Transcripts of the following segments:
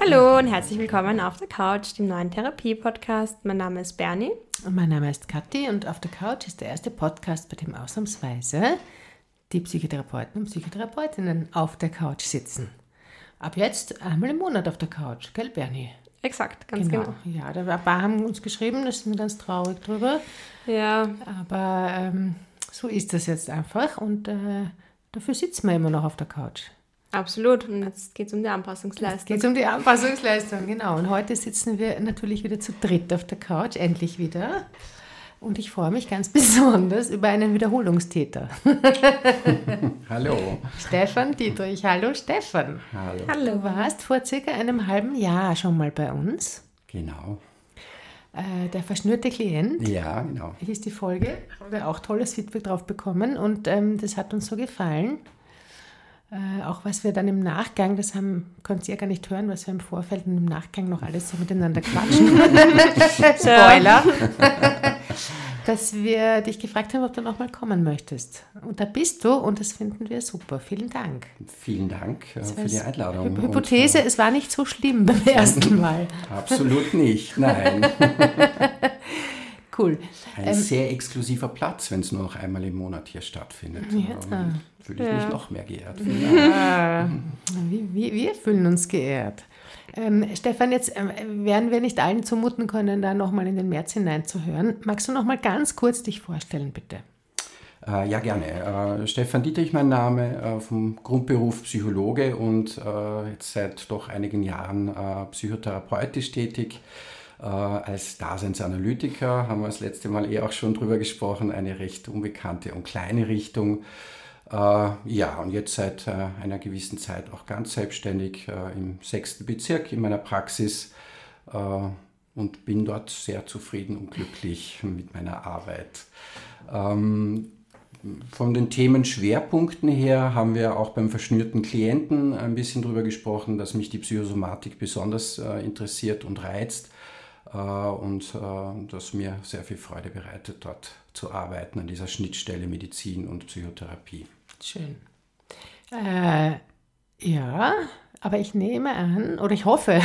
Hallo und herzlich willkommen auf der Couch, dem neuen Therapie-Podcast. Mein Name ist Bernie. Und mein Name ist Kathi und auf der Couch ist der erste Podcast, bei dem ausnahmsweise die Psychotherapeuten und Psychotherapeutinnen auf der Couch sitzen. Ab jetzt einmal im Monat auf der Couch, gell Bernie? Exakt, ganz genau. genau. Ja, da ein paar haben uns geschrieben, da sind wir ganz traurig drüber. Ja. Aber ähm, so ist das jetzt einfach und äh, dafür sitzen wir immer noch auf der Couch. Absolut. Und jetzt geht es um die Anpassungsleistung. Jetzt geht es um die Anpassungsleistung, genau. Und heute sitzen wir natürlich wieder zu dritt auf der Couch, endlich wieder. Und ich freue mich ganz besonders über einen Wiederholungstäter. Hallo. Stefan Dietrich. Hallo Stefan. Hallo. Hallo. Du warst vor circa einem halben Jahr schon mal bei uns. Genau. Äh, der verschnürte Klient. Ja, genau. Hier ist die Folge. Haben wir auch tolles Feedback drauf bekommen und ähm, das hat uns so gefallen. Äh, auch was wir dann im Nachgang, das haben, könnt ihr ja gar nicht hören, was wir im Vorfeld und im Nachgang noch alles so miteinander quatschen. Spoiler. dass wir dich gefragt haben, ob du nochmal kommen möchtest. Und da bist du und das finden wir super. Vielen Dank. Vielen Dank äh, für die Einladung. Hypothese, und, äh, es war nicht so schlimm beim ersten Mal. Absolut nicht, nein. cool. Ein ähm, sehr exklusiver Platz, wenn es nur noch einmal im Monat hier stattfindet. Ja. Ähm, fühle ich ja. mich noch mehr geehrt. Ja. Wir, wir fühlen uns geehrt. Ähm, Stefan, jetzt äh, werden wir nicht allen zumuten können, da nochmal in den März hineinzuhören. Magst du nochmal ganz kurz dich vorstellen, bitte? Äh, ja, gerne. Äh, Stefan Dietrich, mein Name, äh, vom Grundberuf Psychologe und äh, jetzt seit doch einigen Jahren äh, psychotherapeutisch tätig. als Daseinsanalytiker haben wir das letzte Mal eh auch schon drüber gesprochen, eine recht unbekannte und kleine Richtung. Äh, ja, und jetzt seit äh, einer gewissen Zeit auch ganz selbstständig äh, im sechsten Bezirk in meiner Praxis und bin dort sehr zufrieden und glücklich mit meiner Arbeit. Ähm, von den Themenschwerpunkten her haben wir auch beim verschnürten Klienten ein bisschen darüber gesprochen, dass mich die Psychosomatik besonders interessiert und reizt und das mir sehr viel Freude bereitet, dort zu arbeiten an dieser Schnittstelle Medizin und Psychotherapie. Schön. Äh, ja, aber ich nehme an, oder ich hoffe,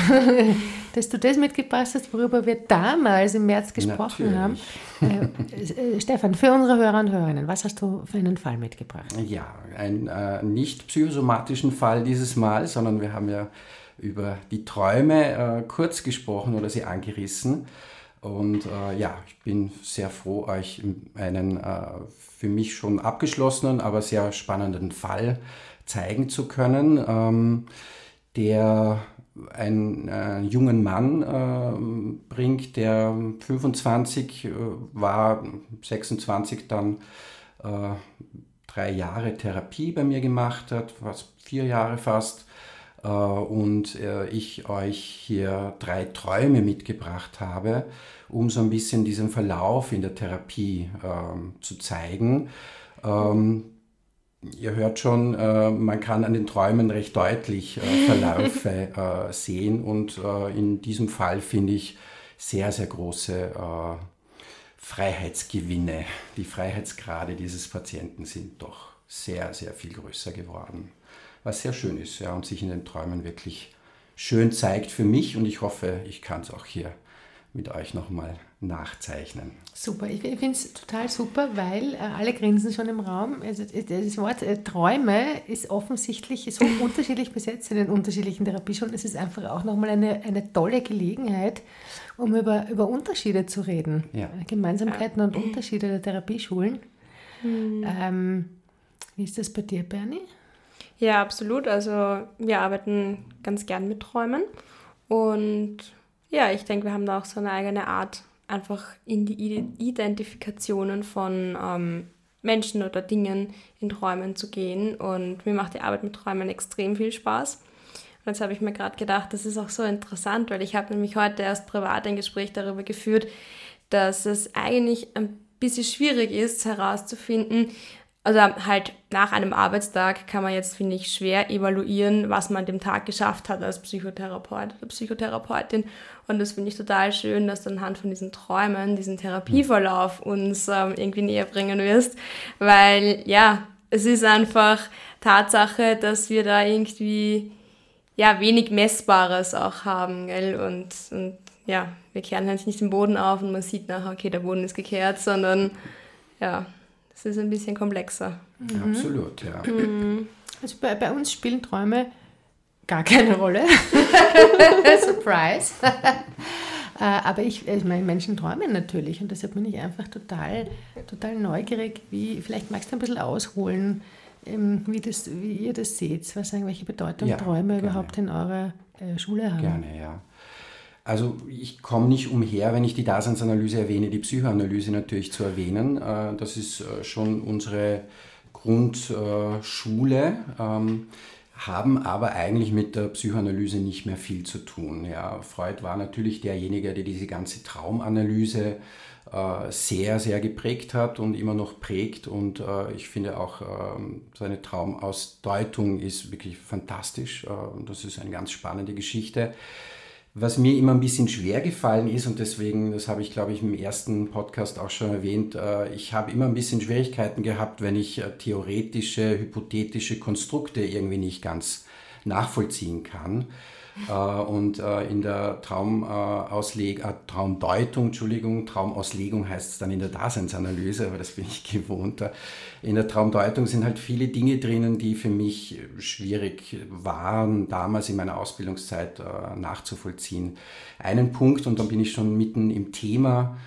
dass du das mitgebracht hast, worüber wir damals im März gesprochen Natürlich. haben. Äh, äh, Stefan, für unsere Hörer und Hörerinnen, was hast du für einen Fall mitgebracht? Ja, einen äh, nicht psychosomatischen Fall dieses Mal, sondern wir haben ja über die Träume äh, kurz gesprochen oder sie angerissen. Und äh, ja, ich bin sehr froh, euch einen äh, für mich schon abgeschlossenen, aber sehr spannenden Fall zeigen zu können, ähm, der einen äh, jungen Mann äh, bringt, der 25 äh, war, 26 dann äh, drei Jahre Therapie bei mir gemacht hat, was vier Jahre fast und äh, ich euch hier drei Träume mitgebracht habe, um so ein bisschen diesen Verlauf in der Therapie ähm, zu zeigen. Ähm, ihr hört schon, äh, man kann an den Träumen recht deutlich Verläufe sehen und in diesem Fall finde ich sehr, sehr große Freiheitsgewinne. Die Freiheitsgrade dieses Patienten sind doch sehr, sehr viel größer geworden was sehr schön ist ja, und sich in den Träumen wirklich schön zeigt für mich und ich hoffe, ich kann es auch hier mit euch nochmal nachzeichnen. Super, ich, finde es total super, weil äh, alle grinsen schon im Raum. Also, äh, das Wort äh, Träume ist offensichtlich so unterschiedlich besetzt in den unterschiedlichen Therapieschulen. Es ist einfach auch nochmal eine, eine tolle Gelegenheit, um über, über Unterschiede zu reden. Ja. Gemeinsamkeiten und Unterschiede der Therapieschulen. Mhm. Ähm, wie ist das bei dir, Bernie? Ja, absolut. Also wir arbeiten ganz gern mit Träumen. Und ja, ich denke, wir haben da auch so eine eigene Art, einfach in die Identifikationen von ähm, Menschen oder Dingen in Träumen zu gehen. Und mir macht die Arbeit mit Träumen extrem viel Spaß. Und jetzt habe ich mir gerade gedacht, das ist auch so interessant, weil ich habe nämlich heute erst privat ein Gespräch darüber geführt, dass es eigentlich ein bisschen schwierig ist herauszufinden, also halt nach einem Arbeitstag kann man jetzt, finde ich, schwer evaluieren, was man dem Tag geschafft hat als Psychotherapeut oder Psychotherapeutin. Und das finde ich total schön, dass du anhand von diesen Träumen, diesen Therapieverlauf uns ähm, irgendwie näher bringen wirst. Weil ja, es ist einfach Tatsache, dass wir da irgendwie ja wenig Messbares auch haben, gell? Und, und ja, wir kehren halt nicht den Boden auf und man sieht nachher, okay, der Boden ist gekehrt, sondern ja, es ist ein bisschen komplexer. Mhm. Absolut, ja. Mhm. Also bei, bei uns spielen Träume gar keine Rolle. Surprise. Äh, aber ich, ich meine, Menschen träumen natürlich und deshalb bin ich einfach total, total neugierig, wie, vielleicht magst du ein bisschen ausholen, ähm, wie, das, wie ihr das seht, was sagen, welche Bedeutung ja, Träume gerne. überhaupt in eurer äh, Schule haben. Gerne, ja. Also ich komme nicht umher, wenn ich die Daseinsanalyse erwähne, die Psychoanalyse natürlich zu erwähnen. Äh, das ist schon unsere Grundschule. Ähm, haben aber eigentlich mit der Psychoanalyse nicht mehr viel zu tun. Ja, Freud war natürlich derjenige, der diese ganze Traumanalyse äh, sehr, sehr geprägt hat und immer noch prägt. Und äh, ich finde auch, äh, seine Traumausdeutung ist wirklich fantastisch. Äh, das ist eine ganz spannende Geschichte. Was mir immer ein bisschen schwer gefallen ist, und deswegen, das habe ich glaube ich im ersten Podcast auch schon erwähnt, äh, ich habe immer ein bisschen Schwierigkeiten gehabt, wenn ich äh, theoretische, hypothetische Konstrukte irgendwie nicht ganz nachvollziehen kann. Äh, und äh, in der Traumausleg äh, Traumdeutung, Entschuldigung, Traumauslegung heißt es dann in der Daseinsanalyse, aber das bin ich gewohnt. In der Traumdeutung sind halt viele Dinge drinnen, die für mich schwierig waren, damals in meiner Ausbildungszeit nachzuvollziehen. Einen Punkt, und dann bin ich schon mitten im Thema,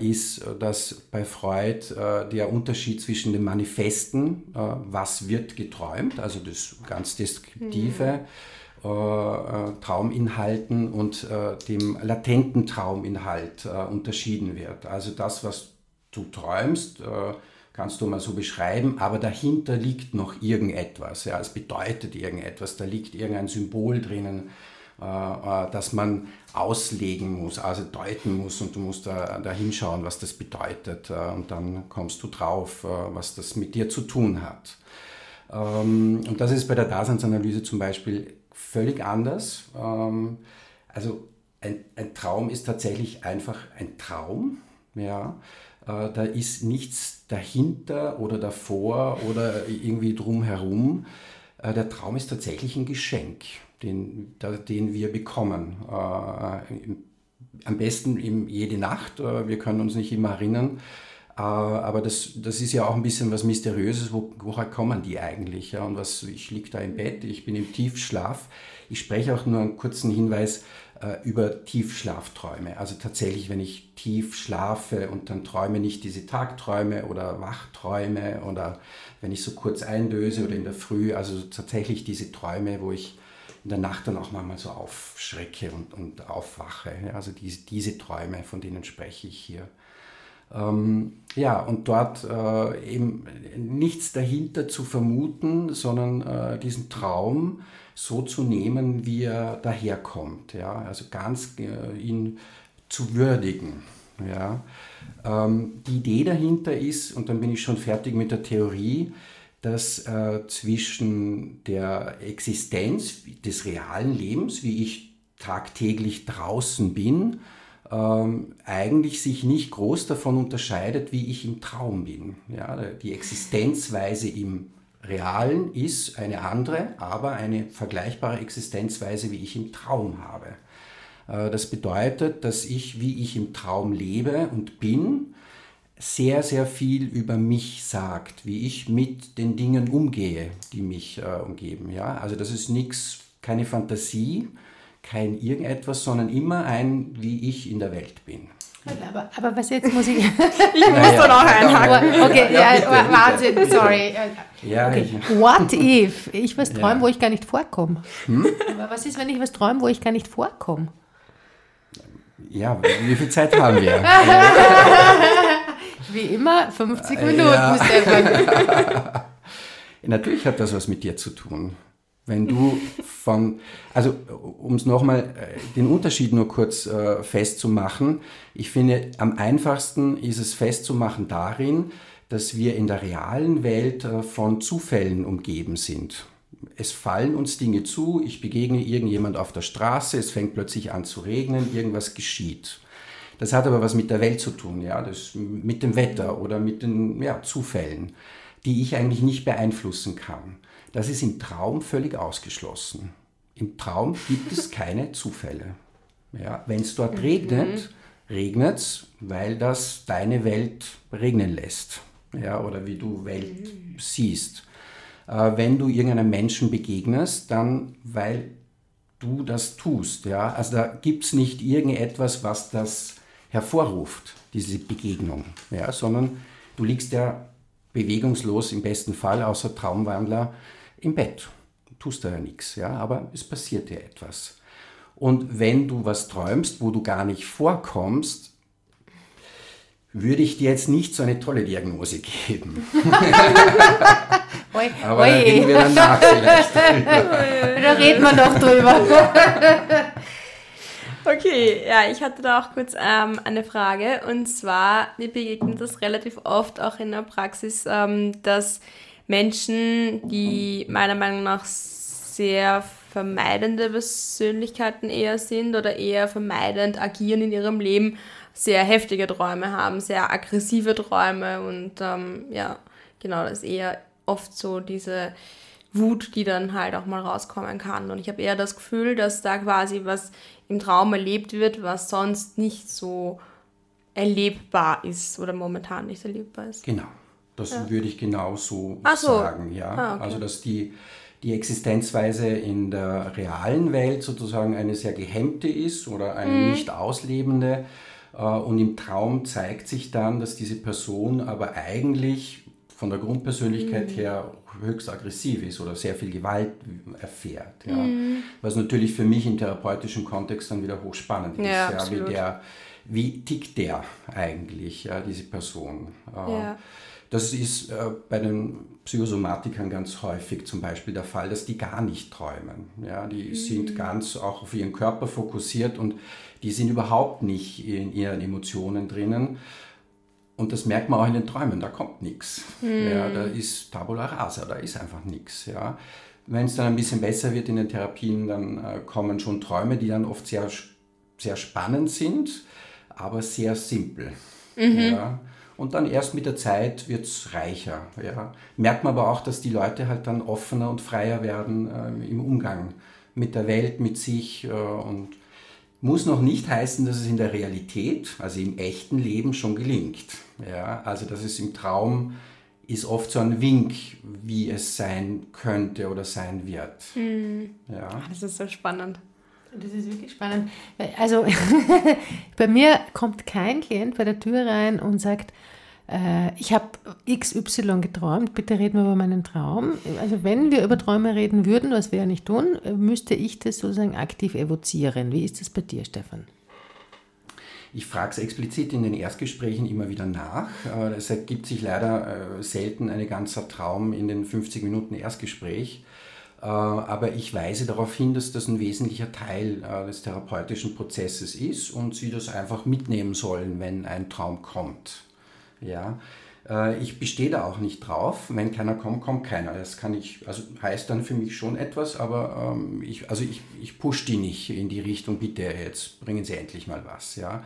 ist, dass bei Freud der Unterschied zwischen den Manifesten, was wird geträumt, also das ganz Deskriptive, mhm äh, äh, Trauminhalten und äh, dem latenten Trauminhalt unterschieden wird. Also das, was du träumst, kannst du mal so beschreiben, aber dahinter liegt noch irgendetwas. Ja, es bedeutet irgendetwas, da liegt irgendein Symbol drinnen, das man auslegen muss, also deuten muss und du musst da, da hinschauen, was das bedeutet und dann kommst du drauf, was das mit dir zu tun hat. Ähm, und das ist bei der Daseinsanalyse zum Beispiel völlig anders. Ähm, also ein, ein, Traum ist tatsächlich einfach ein Traum. Ja. Äh, da ist nichts dahinter oder davor oder irgendwie drumherum. Äh, der Traum ist tatsächlich ein Geschenk, den, den wir bekommen. Äh, am besten jede Nacht. Wir können uns nicht immer erinnern. Aber das, das ist ja auch ein bisschen was Mysteriöses, wo, woher kommen die eigentlich? Und was, ich liege da im Bett, ich bin im Tiefschlaf. Ich spreche auch nur einen kurzen Hinweis äh, über Tiefschlafträume. Also tatsächlich, wenn ich tief schlafe und dann träume nicht diese Tagträume oder Wachträume oder wenn ich so kurz eindöse oder in der Früh, also tatsächlich diese Träume, wo ich in der Nacht dann auch manchmal so aufschrecke und, und aufwache. Also diese, diese Träume, von denen spreche ich hier. Ähm, ja, und dort äh, eben nichts dahinter zu vermuten, sondern äh, diesen Traum so zu nehmen, wie er daherkommt. Ja? Also ganz äh, ihn zu würdigen. Ja? Ähm, die Idee dahinter ist, und dann bin ich schon fertig mit der Theorie, dass äh, zwischen der Existenz des realen Lebens, wie ich tagtäglich draußen bin, ähm, eigentlich sich nicht groß davon unterscheidet, wie ich im Traum bin. Ja, die Existenzweise im Realen ist eine andere, aber eine vergleichbare Existenzweise, wie ich im Traum habe. Äh, das bedeutet, dass ich, wie ich im Traum lebe und bin, sehr, sehr viel über mich sagt, wie ich mit den Dingen umgehe, die mich äh, umgeben. Ja? Also das ist nichts, keine Fantasie, kein irgendetwas, sondern immer ein, wie ich in der Welt bin. Aber, aber was jetzt muss ich. ich muss naja, dann auch einhaken. Okay, ja, ja, bitte, Wahnsinn, bitte. sorry. Ja, okay. What if ich was träume, wo ich gar nicht vorkomme? Hm? Aber was ist, wenn ich was träume, wo ich gar nicht vorkomme? Ja, wie viel Zeit haben wir? wie immer, 50 Minuten, ja. Natürlich hat das was mit dir zu tun. Wenn du von, also um es nochmal, äh, den Unterschied nur kurz äh, festzumachen, ich finde, am einfachsten ist es festzumachen darin, dass wir in der realen Welt äh, von Zufällen umgeben sind. Es fallen uns Dinge zu, ich begegne irgendjemand auf der Straße, es fängt plötzlich an zu regnen, irgendwas geschieht. Das hat aber was mit der Welt zu tun, ja, das, mit dem Wetter oder mit den ja, Zufällen. die ich eigentlich nicht beeinflussen kann. Das ist im Traum völlig ausgeschlossen. Im Traum gibt es keine Zufälle. Ja, Wenn es dort mhm. regnet, regnet es, weil das deine Welt regnen lässt. Ja, oder wie du Welt mhm. siehst. Äh, wenn du irgendeinem Menschen begegnest, dann weil du das tust. Ja? Also da gibt es nicht irgendetwas, was das hervorruft, diese Begegnung, ja? sondern du liegst ja bewegungslos im besten Fall, außer Traumwandler, im Bett. Du tust da ja nichts, ja? aber es passiert dir etwas. Und wenn du was träumst, wo du gar nicht vorkommst, würde ich dir jetzt nicht so eine tolle Diagnose geben. Oi, Aber oi. da reden wir dann nach vielleicht Da reden wir noch drüber. Okay, ja, ich hatte da auch kurz ähm, eine Frage und zwar, mir begegnet das relativ oft auch in der Praxis, ähm, dass Menschen, die meiner Meinung nach sehr vermeidende Persönlichkeiten eher sind oder eher vermeidend agieren in ihrem Leben, sehr heftige Träume haben, sehr aggressive Träume und ähm, ja, genau, das eher oft so diese Wut, die dann halt auch mal rauskommen kann. Und ich habe eher das Gefühl, dass da quasi was im Traum erlebt wird, was sonst nicht so erlebbar ist oder momentan nicht erlebbar ist. Genau, das ja. würde ich genau so, sagen. Ja? Ah, okay. Also dass die, die Existenzweise in der realen Welt sozusagen eine sehr gehemmte ist oder eine mhm. nicht auslebende. Äh, und im Traum zeigt sich dann, dass diese Person aber eigentlich von der Grundpersönlichkeit mhm. her höchst aggressiv ist oder sehr viel Gewalt erfährt. Ja. Mhm. Was natürlich für mich im therapeutischen Kontext dann wieder hochspannend ist. Ja, ja, wie, der, wie tickt der eigentlich, ja, diese Person? Äh, ja. Das ist äh, bei den Psychosomatikern ganz häufig zum Beispiel der Fall, dass die gar nicht träumen. Ja, die mhm. sind ganz auch auf ihren Körper fokussiert und die sind überhaupt nicht in ihren Emotionen drinnen. Und das merkt man auch in den Träumen, da kommt nichts. Mhm. Ja, da ist Tabula rasa, da ist einfach nichts. Ja. Wenn es dann ein bisschen besser wird in den Therapien, dann äh, kommen schon Träume, die dann oft sehr, sehr spannend sind, aber sehr simpel. Mhm. Ja. Und dann erst mit der Zeit wird es reicher. Ja. Merkt man aber auch, dass die Leute halt dann offener und freier werden äh, im Umgang mit der Welt, mit sich äh, und muss noch nicht heißen, dass es in der Realität, also im echten Leben schon gelingt. Ja, also dass es im Traum ist oft so ein Wink, wie es sein könnte oder sein wird. Hm. Ja. Ah, das ist so spannend. Das ist wirklich spannend. Also bei mir kommt kein Klient bei der Tür rein und sagt, äh, ich habe XY geträumt, bitte reden wir über meinen Traum. Also wenn wir über Träume reden würden, was wir ja nicht tun, müsste ich das sozusagen aktiv evozieren. Wie ist das bei dir, Stefan? Ich frage es explizit in den Erstgesprächen immer wieder nach. Es ergibt sich leider äh, selten ein ganzer Traum in den 50 Minuten Erstgespräch. Aber ich weise darauf hin, dass das ein wesentlicher Teil des therapeutischen Prozesses ist und Sie das einfach mitnehmen sollen, wenn ein Traum kommt. Ja, äh, ich bestehe da auch nicht drauf. Wenn keiner kommt, kommt keiner. Das kann ich, also heißt dann für mich schon etwas, aber ähm, ich, also ich, ich push die nicht in die Richtung, bitte, jetzt bringen Sie endlich mal was. Ja.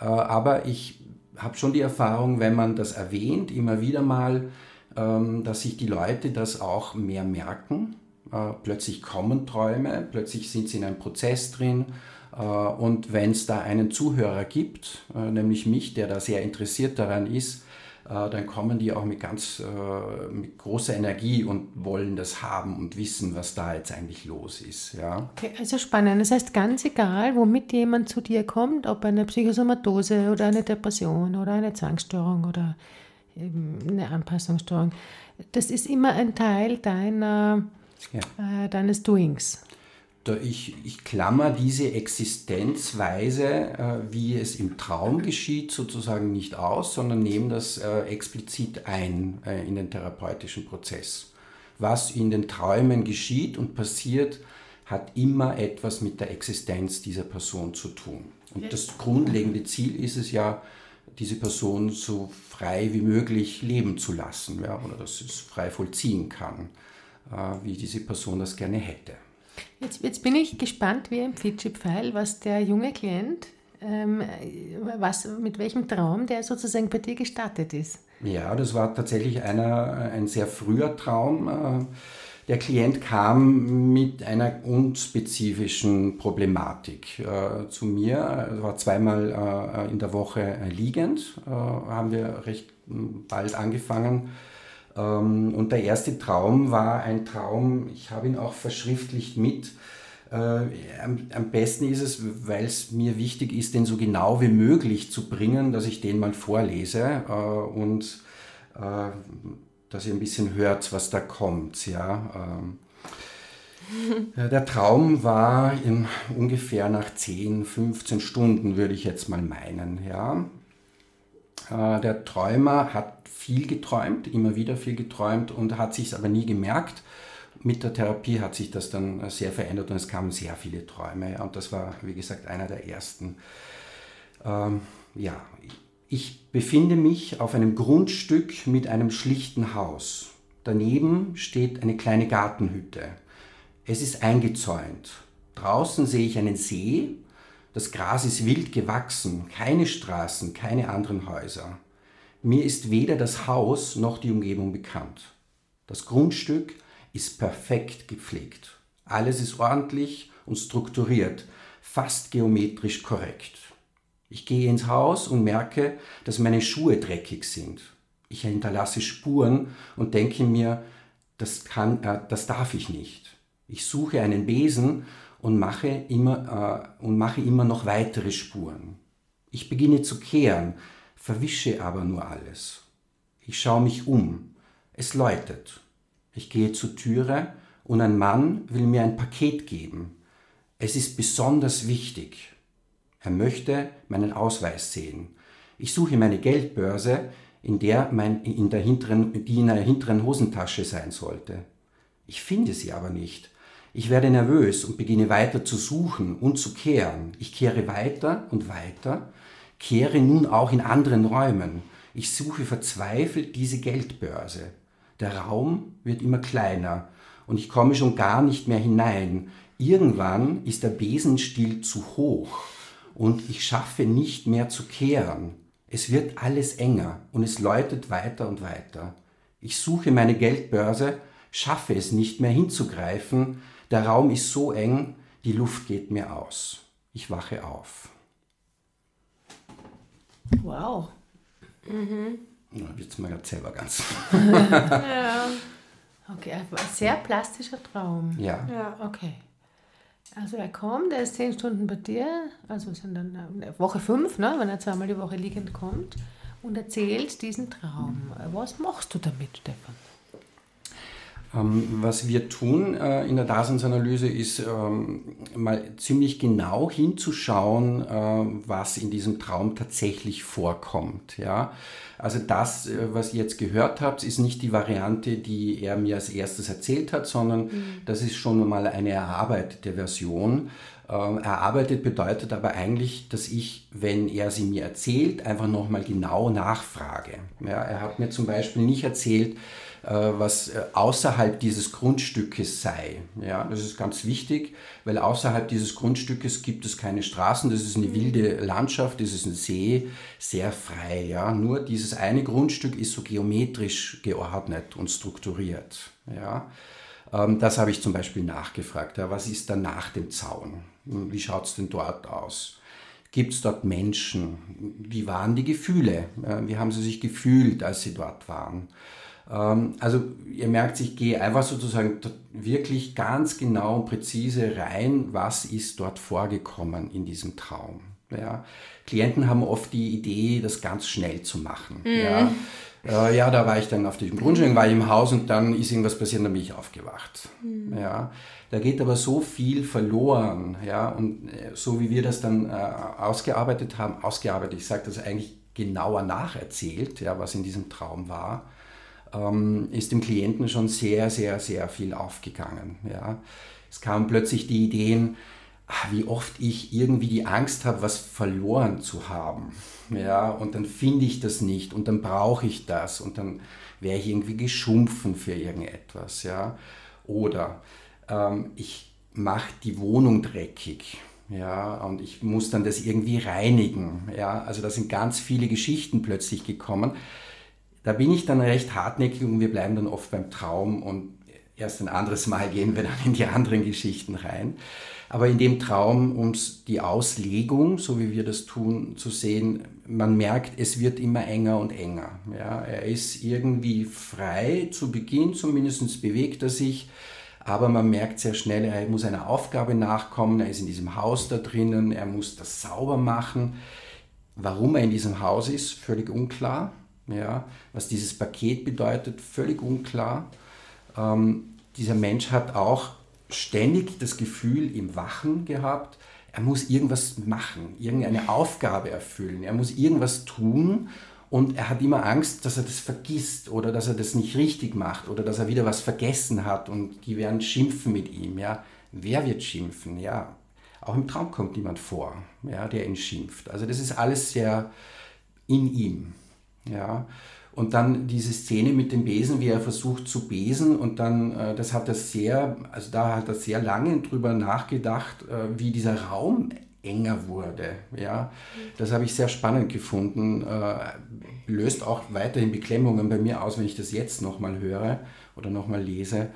Äh, aber ich habe schon die Erfahrung, wenn man das erwähnt, immer wieder mal, ähm, dass sich die Leute das auch mehr merken. Äh, plötzlich kommen Träume, plötzlich sind sie in einem Prozess drin äh, und wenn es da einen Zuhörer gibt, äh, nämlich mich, der da sehr interessiert daran ist, dann kommen die auch mit ganz mit großer Energie und wollen das haben und wissen, was da jetzt eigentlich los ist. Ja. Okay, also spannend. Das heißt, ganz egal, womit jemand zu dir kommt, ob eine Psychosomatose oder eine Depression oder eine Zwangsstörung oder eine Anpassungsstörung, das ist immer ein Teil deiner, ja. äh, deines Doings ich, ich klammer diese Existenzweise, äh, wie es im Traum geschieht, sozusagen nicht aus, sondern nehme das äh, explizit ein äh, in den therapeutischen Prozess. Was in den Träumen geschieht und passiert, hat immer etwas mit der Existenz dieser Person zu tun. Und das grundlegende Ziel ist es ja, diese Person so frei wie möglich leben zu lassen, ja, oder dass es frei vollziehen kann, wie diese Person das gerne hätte. Jetzt, jetzt bin ich gespannt wie im Fidget-Pfeil, was der junge Klient, ähm, was, mit welchem Traum der sozusagen bei dir gestartet ist. Ja, das war tatsächlich einer, ein sehr früher Traum. Äh, der Klient kam mit einer unspezifischen Problematik äh, zu mir. Er war zweimal äh, in der Woche liegend, haben wir recht bald angefangen. Ähm, und der erste Traum war ein Traum, ich habe ihn auch verschriftlicht mit, äh, am, besten ist es, weil es mir wichtig ist, den so genau wie möglich zu bringen, dass ich den mal vorlese äh, und äh, dass ihr ein bisschen hört, was da kommt. Ja. Ähm, der Traum war in ungefähr nach 10, 15 Stunden, würde ich jetzt mal meinen. Ja. Äh, der Träumer hat viel geträumt, immer wieder viel geträumt und hat sich aber nie gemerkt mit der Therapie hat sich das dann sehr verändert und es kamen sehr viele Träume. Und das war, wie gesagt, einer der ersten. Ähm, ja, ich befinde mich auf einem Grundstück mit einem schlichten Haus. Daneben steht eine kleine Gartenhütte. Es ist eingezäunt. Draußen sehe ich einen See. Das Gras ist wild gewachsen, keine Straßen, keine anderen Häuser. Mir ist weder das Haus noch die Umgebung bekannt. Das Grundstück ist perfekt gepflegt. Alles ist ordentlich und strukturiert, fast geometrisch korrekt. Ich gehe ins Haus und merke, dass meine Schuhe dreckig sind. Ich hinterlasse Spuren und denke mir, das, kann, äh, das darf ich nicht. Ich suche einen Besen und mache, immer, äh, und mache immer noch weitere Spuren. Ich beginne zu kehren, verwische aber nur alles. Ich schaue mich um. Es läutet. Ich gehe zur Türe und ein Mann will mir ein Paket geben. Es ist besonders wichtig. Er möchte meinen Ausweis sehen. Ich suche meine Geldbörse, in der mein, in der hinteren, die in der hinteren Hosentasche sein sollte. Ich finde sie aber nicht. Ich werde nervös und beginne weiter zu suchen und zu kehren. Ich kehre weiter und weiter, kehre nun auch in anderen Räumen. Ich suche verzweifelt diese Geldbörse. Der Raum wird immer kleiner und ich komme schon gar nicht mehr hinein. Irgendwann ist der Besenstiel zu hoch und ich schaffe nicht mehr zu kehren. Es wird alles enger und es läutet weiter und weiter. Ich suche meine Geldbörse, schaffe es nicht mehr hinzugreifen. Der Raum ist so eng, die Luft geht mir aus. Ich wache auf. Wow. Mhm. Na, jetzt mal gerade selber ganz. ja. Okay, ein sehr plastischer Traum. Ja. Ja, okay. Also er kommt, er ist zehn Stunden bei dir, also sind dann äh, Woche fünf, ne, wenn er zweimal die Woche liegend kommt und erzählt diesen Traum. Was machst du damit, Stefan? Ähm, was wir tun äh, in der Daseinsanalyse ist ähm, mal ziemlich genau hinzuschauen, äh, was in diesem Traum tatsächlich vorkommt. Ja? Also das, äh, was ihr jetzt gehört habt, ist nicht die Variante, die er mir als erstes erzählt hat, sondern mhm. das ist schon mal eine erarbeitete Version. Ähm, erarbeitet bedeutet aber eigentlich, dass ich, wenn er sie mir erzählt, einfach nochmal genau nachfrage. Ja, er hat mir zum Beispiel nicht erzählt, äh, was äh, außerhalb dieses Grundstückes sei. Ja, das ist ganz wichtig, weil außerhalb dieses Grundstückes gibt es keine Straßen, das ist eine mhm. wilde Landschaft, das ist ein See, sehr frei. Ja. Nur dieses eine Grundstück ist so geometrisch geordnet und strukturiert. Ja. Ähm, das habe ich zum Beispiel nachgefragt. Ja, was ist da nach dem Zaun? Wie schaut es denn dort aus? Gibt es dort Menschen? Wie waren die Gefühle? Wie haben sie sich gefühlt, als sie dort waren? Ähm, also ihr merkt, ich gehe einfach sozusagen wirklich ganz genau und präzise rein, was ist dort vorgekommen in diesem Traum. Ja. Klienten haben oft die Idee, das ganz schnell zu machen. Mhm. Ja. Äh, ja, da war ich dann auf diesem Grundstück, war ich im Haus und dann ist irgendwas passiert und dann bin ich aufgewacht. Mhm. Ja. Da geht aber so viel verloren. Ja. Und äh, so wie wir das dann äh, ausgearbeitet haben, ausgearbeitet, ich sage das eigentlich genauer nacherzählt, ja, was in diesem Traum war ähm, ist dem Klienten schon sehr, sehr, sehr viel aufgegangen. Ja. Es kamen plötzlich die Ideen, ah, wie oft ich irgendwie die Angst habe, was verloren zu haben. Ja, und dann finde ich das nicht und dann brauche ich das und dann wäre ich irgendwie geschumpfen für irgendetwas. Ja. Oder ähm, ich mache die Wohnung dreckig. Ja, und ich muss dann das irgendwie reinigen. Ja, also da sind ganz viele Geschichten plötzlich gekommen da bin ich dann recht hartnäckig und wir bleiben dann oft beim Traum und erst ein anderes Mal gehen wir dann in die anderen Geschichten rein. Aber in dem Traum, um die Auslegung, so wie wir das tun, zu sehen, man merkt, es wird immer enger und enger. Ja, er ist irgendwie frei, zu Beginn zumindest bewegt er sich, aber man merkt sehr schnell, er muss einer Aufgabe nachkommen, er ist in diesem Haus da drinnen, er muss das sauber machen. Warum er in diesem Haus ist, völlig unklar. Ja, was dieses Paket bedeutet, völlig unklar. Ähm, dieser Mensch hat auch ständig das Gefühl im Wachen gehabt, er muss irgendwas machen, irgendeine Aufgabe erfüllen, er muss irgendwas tun und er hat immer Angst, dass er das vergisst oder dass er das nicht richtig macht oder dass er wieder was vergessen hat und die werden schimpfen mit ihm. Ja. Wer wird schimpfen? Ja, auch im Traum kommt niemand vor, ja, der ihn schimpft. Also das ist alles sehr in ihm. Ja. Und dann diese Szene mit dem Besen, wie er versucht zu besen und dann, äh, das hat er sehr, also da hat er sehr lange drüber nachgedacht, äh, wie dieser Raum enger wurde. Ja, das habe ich sehr spannend gefunden. Äh, löst auch weiterhin Beklemmungen bei mir aus, wenn ich das jetzt nochmal höre oder nochmal lese.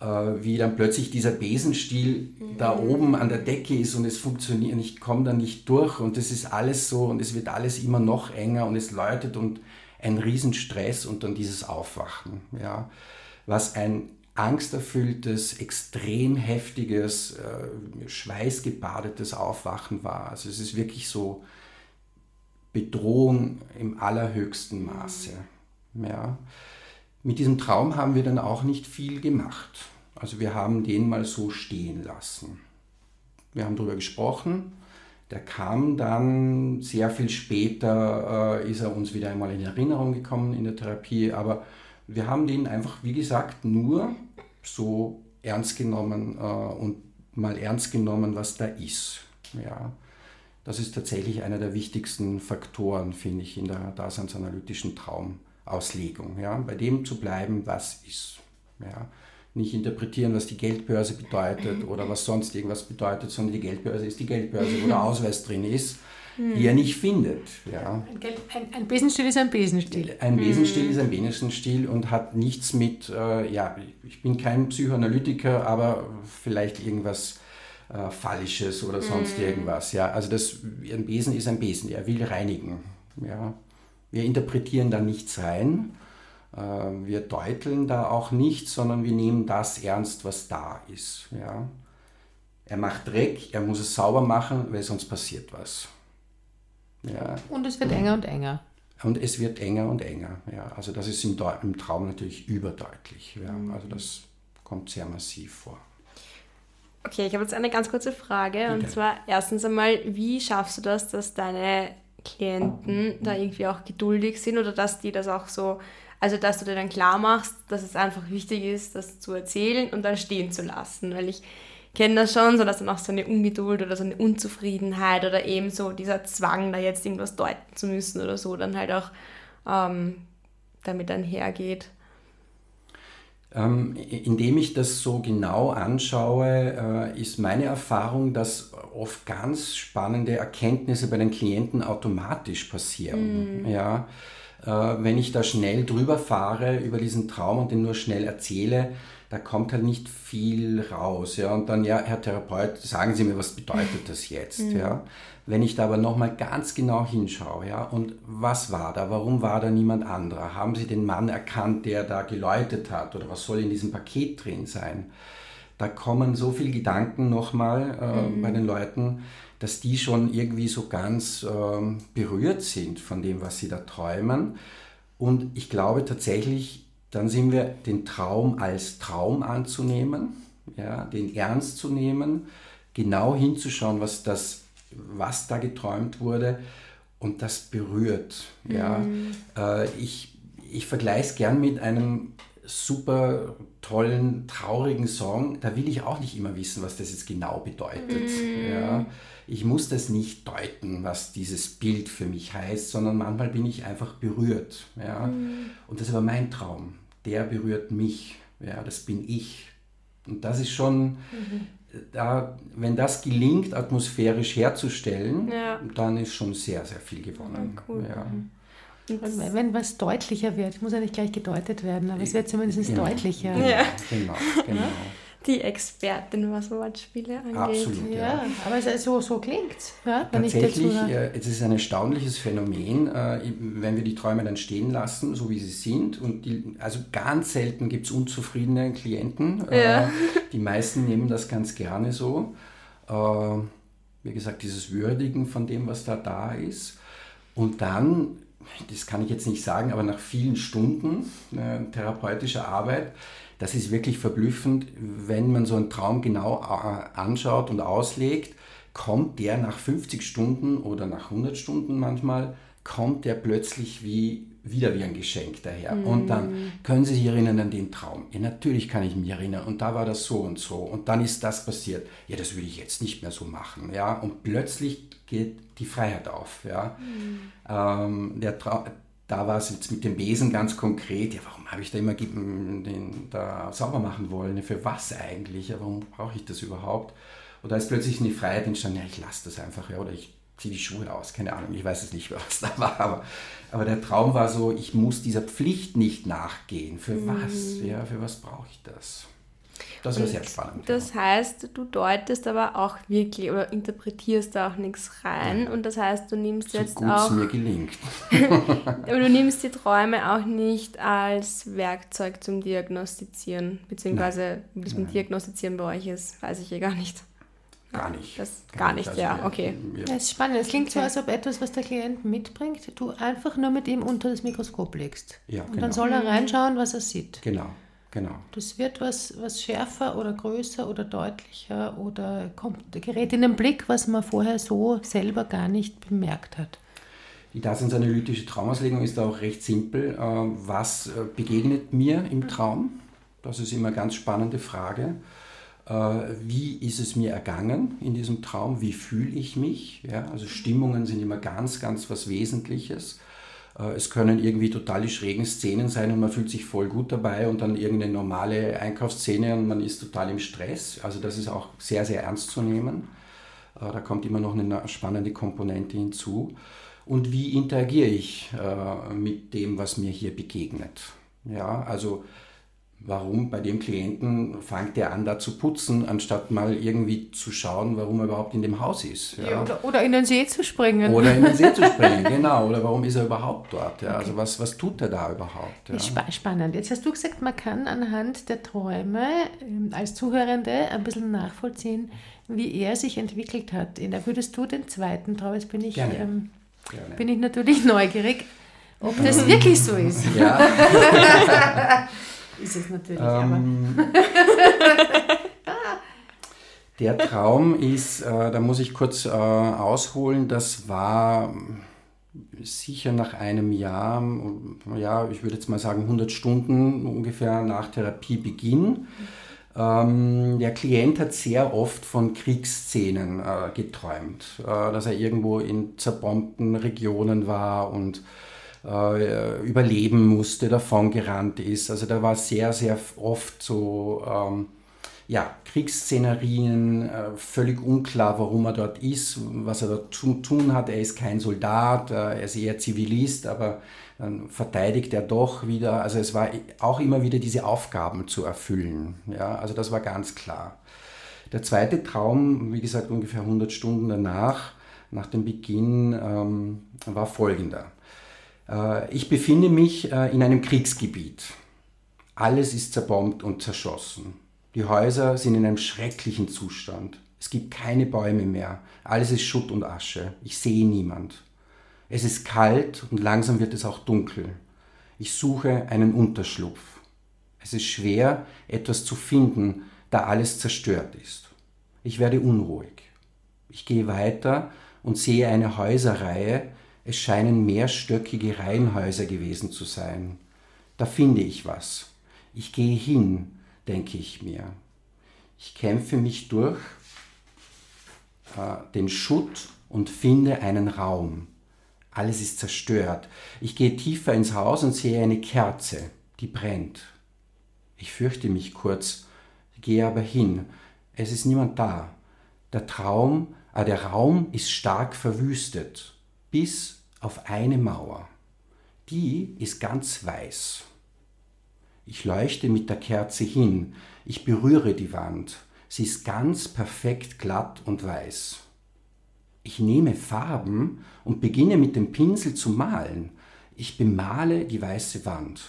Äh, wie dann plötzlich dieser Besenstiel mhm. da oben an der Decke ist und es funktioniert und ich komme da nicht durch und es ist alles so und es wird alles immer noch enger und es läutet und ein Riesenstress und dann dieses Aufwachen, ja, was ein angsterfülltes, extrem heftiges, äh, schweißgebadetes Aufwachen war. Also es ist wirklich so Bedrohung im allerhöchsten Maße. Ja. Mit diesem Traum haben wir dann auch nicht viel gemacht. Also wir haben den mal so stehen lassen. Wir haben darüber gesprochen, der kam dann sehr viel später, äh, ist er uns wieder einmal in Erinnerung gekommen in der Therapie, aber wir haben den einfach, wie gesagt, nur so ernst genommen äh, und mal ernst genommen, was da ist. Ja. Das ist tatsächlich einer der wichtigsten Faktoren, finde ich, in der daseinsanalytischen Traumauslegung. Ja. Bei dem zu bleiben, was ist. Ja nicht interpretieren, was die Geldbörse bedeutet oder was sonst irgendwas bedeutet, sondern die Geldbörse ist die Geldbörse, wo der Ausweis drin ist, hm. die er nicht findet. Ja. Ein, ein, Besenstiel ist ein Besenstiel. Ein Besenstiel hm. ist ein Besenstiel und hat nichts mit, äh, ja, ich bin kein Psychoanalytiker, aber vielleicht irgendwas äh, Fallisches oder sonst hm. irgendwas. Ja. Also das, ein Besen ist ein Besen, er will reinigen. Ja. Wir interpretieren da nichts rein wir deuteln da auch nicht, sondern wir nehmen das ernst, was da ist. Ja. Er macht Dreck, er muss es sauber machen, weil sonst passiert was. Ja. Und es wird enger und enger. Und es wird enger und enger. Ja. Also das ist im, im Traum natürlich überdeutlich. Ja. Mhm. Also das kommt sehr massiv vor. Okay, ich habe jetzt eine ganz kurze Frage. Bitte. Und zwar erstens einmal, wie schaffst du das, dass deine Klienten da irgendwie auch geduldig sind oder dass die das auch so also, dass du dir dann klar machst, dass es einfach wichtig ist, das zu erzählen und dann stehen zu lassen. Weil ich kenne das schon, so dass dann auch so eine Ungeduld oder so eine Unzufriedenheit oder eben so dieser Zwang, da jetzt irgendwas deuten zu müssen oder so, dann halt auch ähm, damit einhergeht. Ähm, indem ich das so genau anschaue, äh, ist meine Erfahrung, dass oft ganz spannende Erkenntnisse bei den Klienten automatisch passieren. Mm. Ja, wenn ich da schnell drüber fahre über diesen Traum und den nur schnell erzähle, da kommt halt nicht viel raus. Ja? Und dann, ja, Herr Therapeut, sagen Sie mir, was bedeutet das jetzt? Mhm. Ja? Wenn ich da aber nochmal ganz genau hinschaue, ja, und was war da? Warum war da niemand anderer? Haben Sie den Mann erkannt, der da geläutet hat? Oder was soll in diesem Paket drin sein? Da kommen so viele Gedanken nochmal äh, mhm. bei den Leuten, dass die schon irgendwie so ganz äh, berührt sind von dem, was sie da träumen. Und ich glaube tatsächlich, dann sind wir den Traum als Traum anzunehmen, ja, den ernst zu nehmen, genau hinzuschauen, was, das, was da geträumt wurde und das berührt. Ja. Mhm. Äh, ich ich vergleiche es gern mit einem super tollen, traurigen Song. Da will ich auch nicht immer wissen, was das jetzt genau bedeutet. Mhm. Ja ich muss das nicht deuten, was dieses Bild für mich heißt, sondern manchmal bin ich einfach berührt. Ja? Mhm. Und das ist aber mein Traum. Der berührt mich. Ja? Das bin ich. Und das ist schon, mhm. da, wenn das gelingt, atmosphärisch herzustellen, ja. dann ist schon sehr, sehr viel gewonnen. Ja, cool. ja. Mhm. Und wenn was deutlicher wird, muss ja nicht gleich gedeutet werden, aber es wird zumindest Genau. deutlicher. Ja. Genau, genau. Die Expertin, was Wortspiele angeht. Absolut. Ja, aber es ist so, so klingt ja, wenn ich dazu Tatsächlich, äh, es ist ein erstaunliches Phänomen, äh, wenn wir die Träume dann stehen lassen, so wie sie sind. Und die, also ganz selten gibt es unzufriedene Klienten. Äh, Ja. Die meisten nehmen das ganz gerne so. Äh, Wie gesagt, dieses Würdigen von dem, was da da ist. Und dann, das kann ich jetzt nicht sagen, aber nach vielen Stunden äh, therapeutischer Arbeit, das ist wirklich verblüffend, wenn man so einen Traum genau äh, anschaut und auslegt, kommt der nach 50 Stunden oder nach 100 Stunden manchmal, kommt der plötzlich wie, wieder wie ein Geschenk daher. Und dann können Sie sich erinnern an den Traum. Ja, natürlich kann ich mich erinnern. Und da war das so und so. Und dann ist das passiert. Ja, das würde ich jetzt nicht mehr so machen. Ja, und plötzlich geht die Freiheit auf. Ja. Ähm, der Trau da war es jetzt mit dem Besen ganz konkret. Ja, warum habe ich da immer den da sauber machen wollen? Für was eigentlich? Ja, warum brauche ich das überhaupt? Und da ist plötzlich eine Freiheit entstanden. Ja, ich lasse das einfach. Ja, oder ich ziehe die Schuhe aus. Keine Ahnung. Ich weiß es nicht, was da war. Aber, aber der Traum war so, ich muss dieser Pflicht nicht nachgehen. Für was? Ja, für was brauche ich das? Das Und sehr spannend. Das heißt, du deutest aber auch wirklich oder interpretierst da auch nichts rein. Und das heißt, du nimmst so jetzt gut es auch, mir gelingt. aber du nimmst die Träume auch nicht als Werkzeug zum Diagnostizieren, beziehungsweise wie das mit Diagnostizieren bei euch ist, weiß ich ja gar nicht. Gar nicht. Das gar nicht, Also ja, okay. wir- Das ist spannend. Es klingt so, Okay. als ob etwas, was der Klient mitbringt, du einfach nur mit ihm unter das Mikroskop legst. Ja, Und genau. dann soll er reinschauen, was er sieht. Genau, genau. Das wird was, was schärfer oder größer oder deutlicher oder kommt, gerät in den Blick, was man vorher so selber gar nicht bemerkt hat. Die daseinsanalytische Traumauslegung ist auch recht simpel. Äh, Was äh, begegnet mir im Traum? Das ist immer eine ganz spannende Frage. Äh, Wie ist es mir ergangen in diesem Traum? Wie fühle ich mich? Ja, also Stimmungen sind immer ganz, ganz was Wesentliches. Äh, Es können irgendwie total die schrägen Szenen sein und man fühlt sich voll gut dabei und dann irgendeine normale Einkaufsszene und man ist total im Stress. Also das ist auch sehr, sehr ernst zu nehmen. Äh, Da kommt immer noch eine spannende Komponente hinzu. Und wie interagiere ich äh, mit dem, was mir hier begegnet? Ja, also warum bei dem Klienten fängt er an, da zu putzen, anstatt mal irgendwie zu schauen, warum er überhaupt in dem Haus ist? Ja. Oder, oder in den See zu springen. Oder in den See zu springen, genau. Oder warum ist er überhaupt dort? Ja? Also was, was tut er da überhaupt? Ja? Ist spannend. Jetzt hast du gesagt, man kann anhand der Träume ähm, als Zuhörende ein bisschen nachvollziehen, wie er sich entwickelt hat. In der würdest du den zweiten Traum, jetzt bin ich, ähm, bin ich natürlich neugierig, ob das wirklich so ist. Ja, Ist es natürlich, aber ähm, der Traum ist, äh, da muss ich kurz äh, ausholen, das war sicher nach einem Jahr, ja, ich würde jetzt mal sagen 100 Stunden ungefähr nach Therapiebeginn. Ähm, der Klient hat sehr oft von Kriegsszenen äh, geträumt, äh, dass er irgendwo in zerbombten Regionen war und äh, überleben musste, davongerannt ist. Also da war sehr, sehr oft so ähm, ja, Kriegsszenarien, äh, völlig unklar, warum er dort ist, was er dort zu tun hat. Er ist kein Soldat, äh, er ist eher Zivilist, aber dann verteidigt er doch wieder. Also es war auch immer wieder diese Aufgaben zu erfüllen. Ja, also das war ganz klar. Der zweite Traum, wie gesagt, ungefähr 100 Stunden danach, nach dem Beginn, ähm, war folgender. Äh, ich befinde mich äh, in einem Kriegsgebiet. Alles ist zerbombt und zerschossen. Die Häuser sind in einem schrecklichen Zustand. Es gibt keine Bäume mehr. Alles ist Schutt und Asche. Ich sehe niemand. Es ist kalt und langsam wird es auch dunkel. Ich suche einen Unterschlupf. Es ist schwer, etwas zu finden, da alles zerstört ist. Ich werde unruhig. Ich gehe weiter und sehe eine Häuserreihe. Es scheinen mehrstöckige Reihenhäuser gewesen zu sein. Da finde ich was. Ich gehe hin, denke ich mir. Ich kämpfe mich durch äh, den Schutt und finde einen Raum. Alles ist zerstört. Ich gehe tiefer ins Haus und sehe eine Kerze, die brennt. Ich fürchte mich kurz, gehe aber hin. Es ist niemand da. Der Traum, äh, der Raum ist stark verwüstet, bis auf eine Mauer. die ist ganz weiß. Ich leuchte mit der Kerze hin, ich berühre die Wand, sie ist ganz perfekt glatt und weiß. Ich nehme Farben und beginne mit dem Pinsel zu malen. Ich bemale die weiße Wand.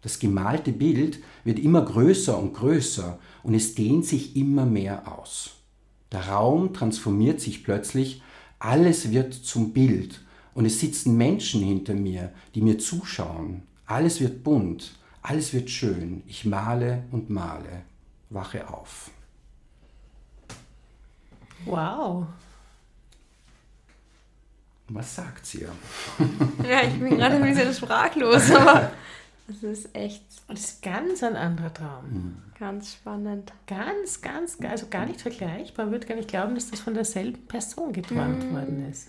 Das gemalte Bild wird immer größer und größer und es dehnt sich immer mehr aus. Der Raum transformiert sich plötzlich, alles wird zum Bild und es sitzen Menschen hinter mir, die mir zuschauen. Alles wird bunt, alles wird schön. Ich male und male. Wache auf. Wow. Was sagt sie? Ja, ich bin gerade ein bisschen sprachlos, aber das ist echt. Und das ist ganz ein anderer Traum. Ganz spannend. Ganz, ganz, also gar nicht vergleichbar. Man würde gar nicht glauben, dass das von derselben Person geträumt Mhm. worden ist.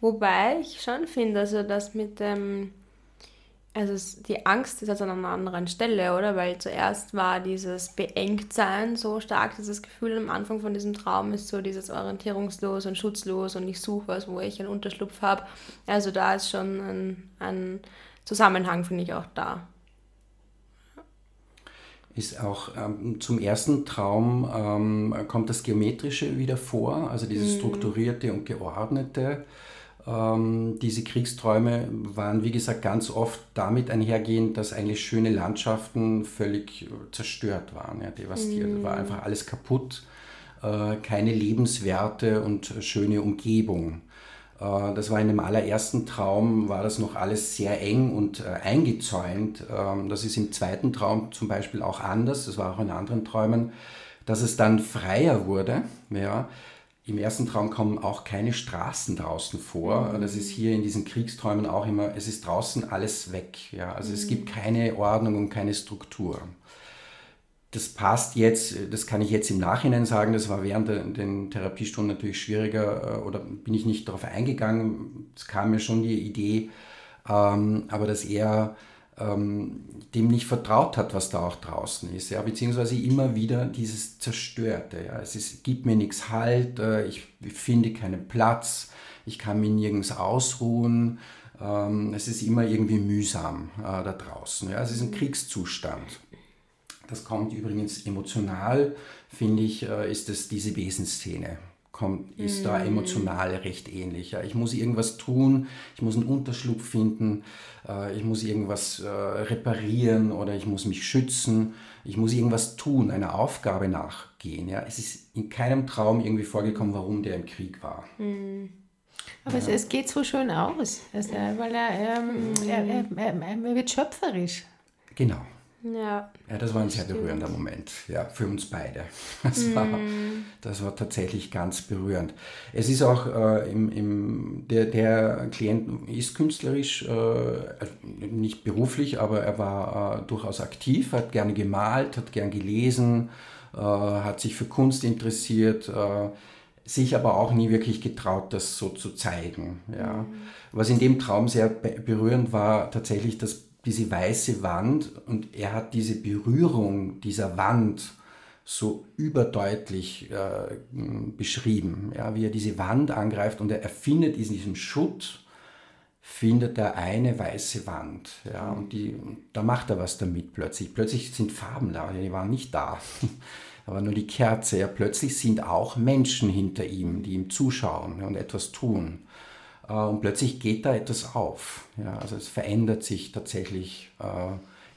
Wobei ich schon finde, also das mit dem, also die Angst ist also an einer anderen Stelle, oder? Weil zuerst war dieses Beengtsein so stark, dieses Gefühl am Anfang von diesem Traum ist so dieses orientierungslos und schutzlos und ich suche was, wo ich einen Unterschlupf habe. Also da ist schon ein, ein Zusammenhang, finde ich, auch da. Ist auch ähm, zum ersten Traum ähm, kommt das Geometrische wieder vor, also dieses Strukturierte und Geordnete. Ähm, diese Kriegsträume waren, wie gesagt, ganz oft damit einhergehend, dass eigentlich schöne Landschaften völlig äh, zerstört waren, ja, devastiert. War einfach alles kaputt, äh, keine lebenswerte und schöne Umgebung. Äh, Das war in dem allerersten Traum, war das noch alles sehr eng und äh, eingezäunt. Ähm, Das ist im zweiten Traum zum Beispiel auch anders, das war auch in anderen Träumen, dass es dann freier wurde. Ja. Im ersten Traum kommen auch keine Straßen draußen vor. Das ist hier in diesen Kriegsträumen auch immer, es ist draußen alles weg. Ja. Also es gibt keine Ordnung und keine Struktur das passt jetzt, das kann ich jetzt im Nachhinein sagen, das war während der, den Therapiestunden natürlich schwieriger äh, oder bin ich nicht darauf eingegangen. Es kam mir schon die Idee, ähm, aber dass er ähm, dem nicht vertraut hat, was da auch draußen ist, ja, beziehungsweise immer wieder dieses Zerstörte. Ja. Es ist, gibt mir nichts Halt, äh, ich finde keinen Platz, ich kann mich nirgends ausruhen. Ähm, es ist immer irgendwie mühsam äh, da draußen. Ja. Es ist ein Kriegszustand. Das kommt übrigens emotional, finde ich, äh, ist es diese Wesensszene. Kommt, ist da emotional recht ähnlich. Ja. Ich muss irgendwas tun, ich muss einen Unterschlupf finden, äh, ich muss irgendwas äh, reparieren oder ich muss mich schützen, ich muss irgendwas tun, einer Aufgabe nachgehen. Ja. Es ist in keinem Traum irgendwie vorgekommen, warum der im Krieg war. Aber es, es geht so schön aus, also, weil er, ähm, er, er, er, er wird schöpferisch. Genau. Ja. Ja, das war ein sehr berührender Moment, ja, für uns beide. Das, war, das war tatsächlich ganz berührend. Es ist auch, äh, im, im, der, der Klient ist künstlerisch, äh, nicht beruflich, aber er war äh, durchaus aktiv, hat gerne gemalt, hat gern gelesen, äh, hat sich für Kunst interessiert, äh, sich aber auch nie wirklich getraut, das so zu zeigen. Ja. Was in dem Traum sehr be- berührend war, tatsächlich das diese weiße Wand und er hat diese Berührung dieser Wand so überdeutlich äh, beschrieben, ja, wie er diese Wand angreift und er erfindet in diesem Schutt, findet er eine weiße Wand. Ja, und die, da macht er was damit plötzlich. Plötzlich sind Farben da, die waren nicht da. War nur die Kerze. Ja, plötzlich sind auch Menschen hinter ihm, die ihm zuschauen und etwas tun. Äh, Und plötzlich geht da etwas auf. Ja, also es verändert sich tatsächlich äh,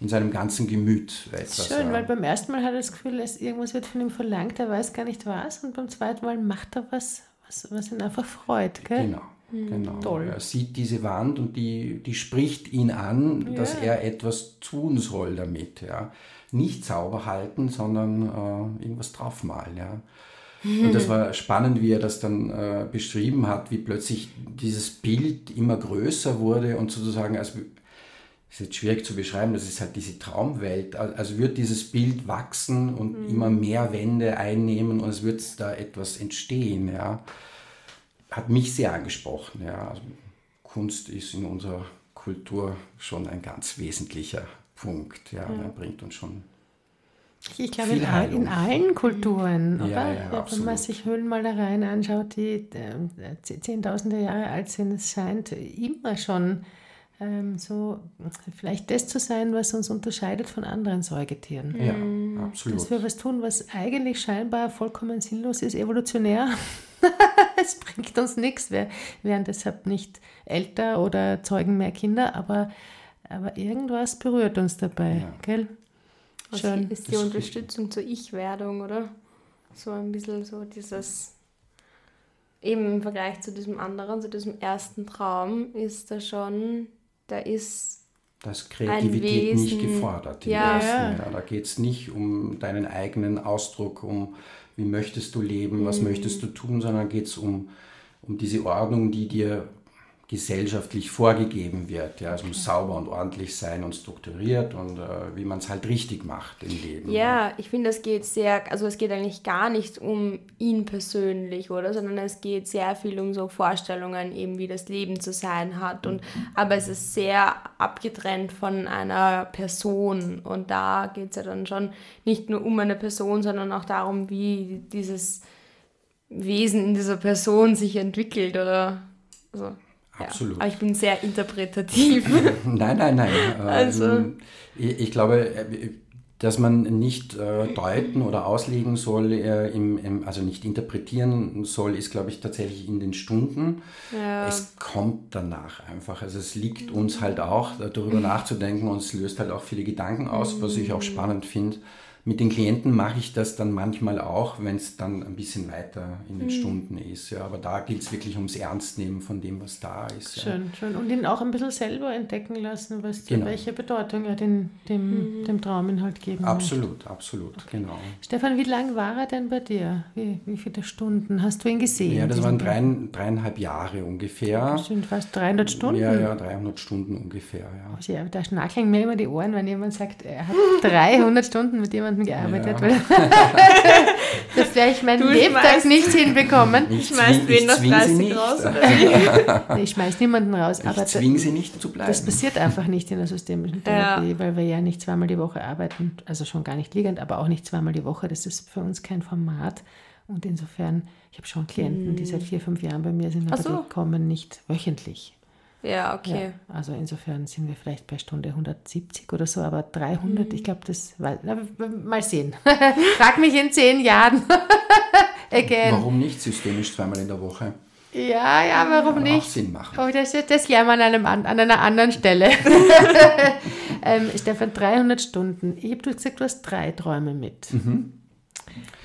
in seinem ganzen Gemüt etwas. Schön, weil beim ersten Mal hat er das Gefühl, dass irgendwas wird von ihm verlangt, er weiß gar nicht was. Und beim zweiten Mal macht er was, was, was ihn einfach freut. Gell? Genau. Genau. Toll. Er sieht diese Wand und die, die spricht ihn an, dass Ja. er etwas tun soll damit. Ja. Nicht sauber halten, sondern äh, irgendwas draufmalen. Ja. Und das war spannend, wie er das dann äh, beschrieben hat, wie plötzlich dieses Bild immer größer wurde und sozusagen, als, ist jetzt schwierig zu beschreiben, das ist halt diese Traumwelt, Al- also wird dieses Bild wachsen und immer mehr Wände einnehmen und es wird da etwas entstehen. Ja hat mich sehr angesprochen. Ja. Also Kunst ist in unserer Kultur schon ein ganz wesentlicher Punkt. Ja, Er bringt uns schon. Ich glaube, in, in allen Kulturen, Ja, oder? ja, wenn man sich Höhlenmalereien anschaut, die äh, Zehntausende Jahre alt sind, es scheint immer schon ähm, so vielleicht das zu sein, was uns unterscheidet von anderen Säugetieren. Ja, Mhm. absolut. Dass wir was tun, was eigentlich scheinbar vollkommen sinnlos ist, evolutionär. es bringt uns nichts. Wir werden deshalb nicht älter oder zeugen mehr Kinder, aber, aber irgendwas berührt uns dabei, Ja. gell? Schön. ist die Unterstützung zur Ich-Werdung, oder? So ein bisschen so dieses, eben im Vergleich zu diesem anderen, zu diesem ersten Traum, ist da schon, da ist, Da ist Kreativität nicht Wesen. gefordert. im Ja. ersten, Ja. ja. Da geht es nicht um deinen eigenen Ausdruck, um wie möchtest du leben, was möchtest du tun, sondern geht es um, um diese Ordnung, die dir gesellschaftlich vorgegeben wird. Ja, es muss sauber und ordentlich sein und strukturiert und äh, wie man es halt richtig macht im Leben. ja, ich finde, es geht sehr, also es geht eigentlich gar nicht um ihn persönlich, oder? Sondern es geht sehr viel um so Vorstellungen, eben wie das Leben zu sein hat. Und, aber es ist sehr abgetrennt von einer Person. Und da geht es ja dann schon nicht nur um eine Person, sondern auch darum, wie dieses Wesen in dieser Person sich entwickelt, oder? Also, ja. Absolut. Aber ich bin sehr interpretativ. Nein, nein, nein. Also- Ähm, ich, ich glaube, äh, dass man nicht äh, deuten oder auslegen soll, äh, im, im, also nicht interpretieren soll, ist, glaube ich, tatsächlich in den Stunden. Ja. Es kommt danach einfach. Also es liegt uns halt auch, darüber nachzudenken und es löst halt auch viele Gedanken aus, was ich auch spannend finde. Mit den Klienten mache ich das dann manchmal auch, wenn es dann ein bisschen weiter in den Stunden ist. Ja. Aber da geht es wirklich ums Ernstnehmen von dem, was da ist. Ja. Schön, schön. Und ihn auch ein bisschen selber entdecken lassen, was, Genau. welche Bedeutung er den, dem, dem Trauminhalt geben. Absolut, absolut, genau. Stefan, wie lang war er denn bei dir? Wie, wie viele Stunden hast du ihn gesehen? Ja, das waren dreien, dreieinhalb Jahre ungefähr. Bestimmt fast 300 Stunden. Ja, ja, 300 Stunden ungefähr, ja. Also, ja, da schnackeln mir immer die Ohren, wenn jemand sagt, er hat 300 Stunden mit jemandem gearbeitet. Ja. Weil das werde ich meinen Du Lebtag nicht hinbekommen. Ich schmeißt zwing- wen zwing sie 30 nicht. raus, oder Ich schmeiß niemanden raus. Ich aber da- zwinge sie nicht zu bleiben. das passiert einfach nicht in der systemischen Ja. Therapie, weil wir ja nicht zweimal die Woche arbeiten. Also schon gar nicht liegend, aber auch nicht zweimal die Woche. Das ist für uns kein Format. Und insofern, ich habe schon Klienten, die seit vier, fünf Jahren bei mir sind, aber so. die kommen nicht wöchentlich. Ja, okay. Ja, also insofern sind wir vielleicht bei Stunde 170 oder so, aber 300, Mhm. ich glaube, das war, na, mal sehen. Frag mich in zehn Jahren. Again. Warum nicht systemisch zweimal in der Woche? Ja, ja, warum Kann auch nicht? Sinn machen. Oh, das, das lernen wir an, einem, an einer anderen Stelle. ähm, Stefan, 300 Stunden. Ich habe du gesagt, du hast drei Träume mit.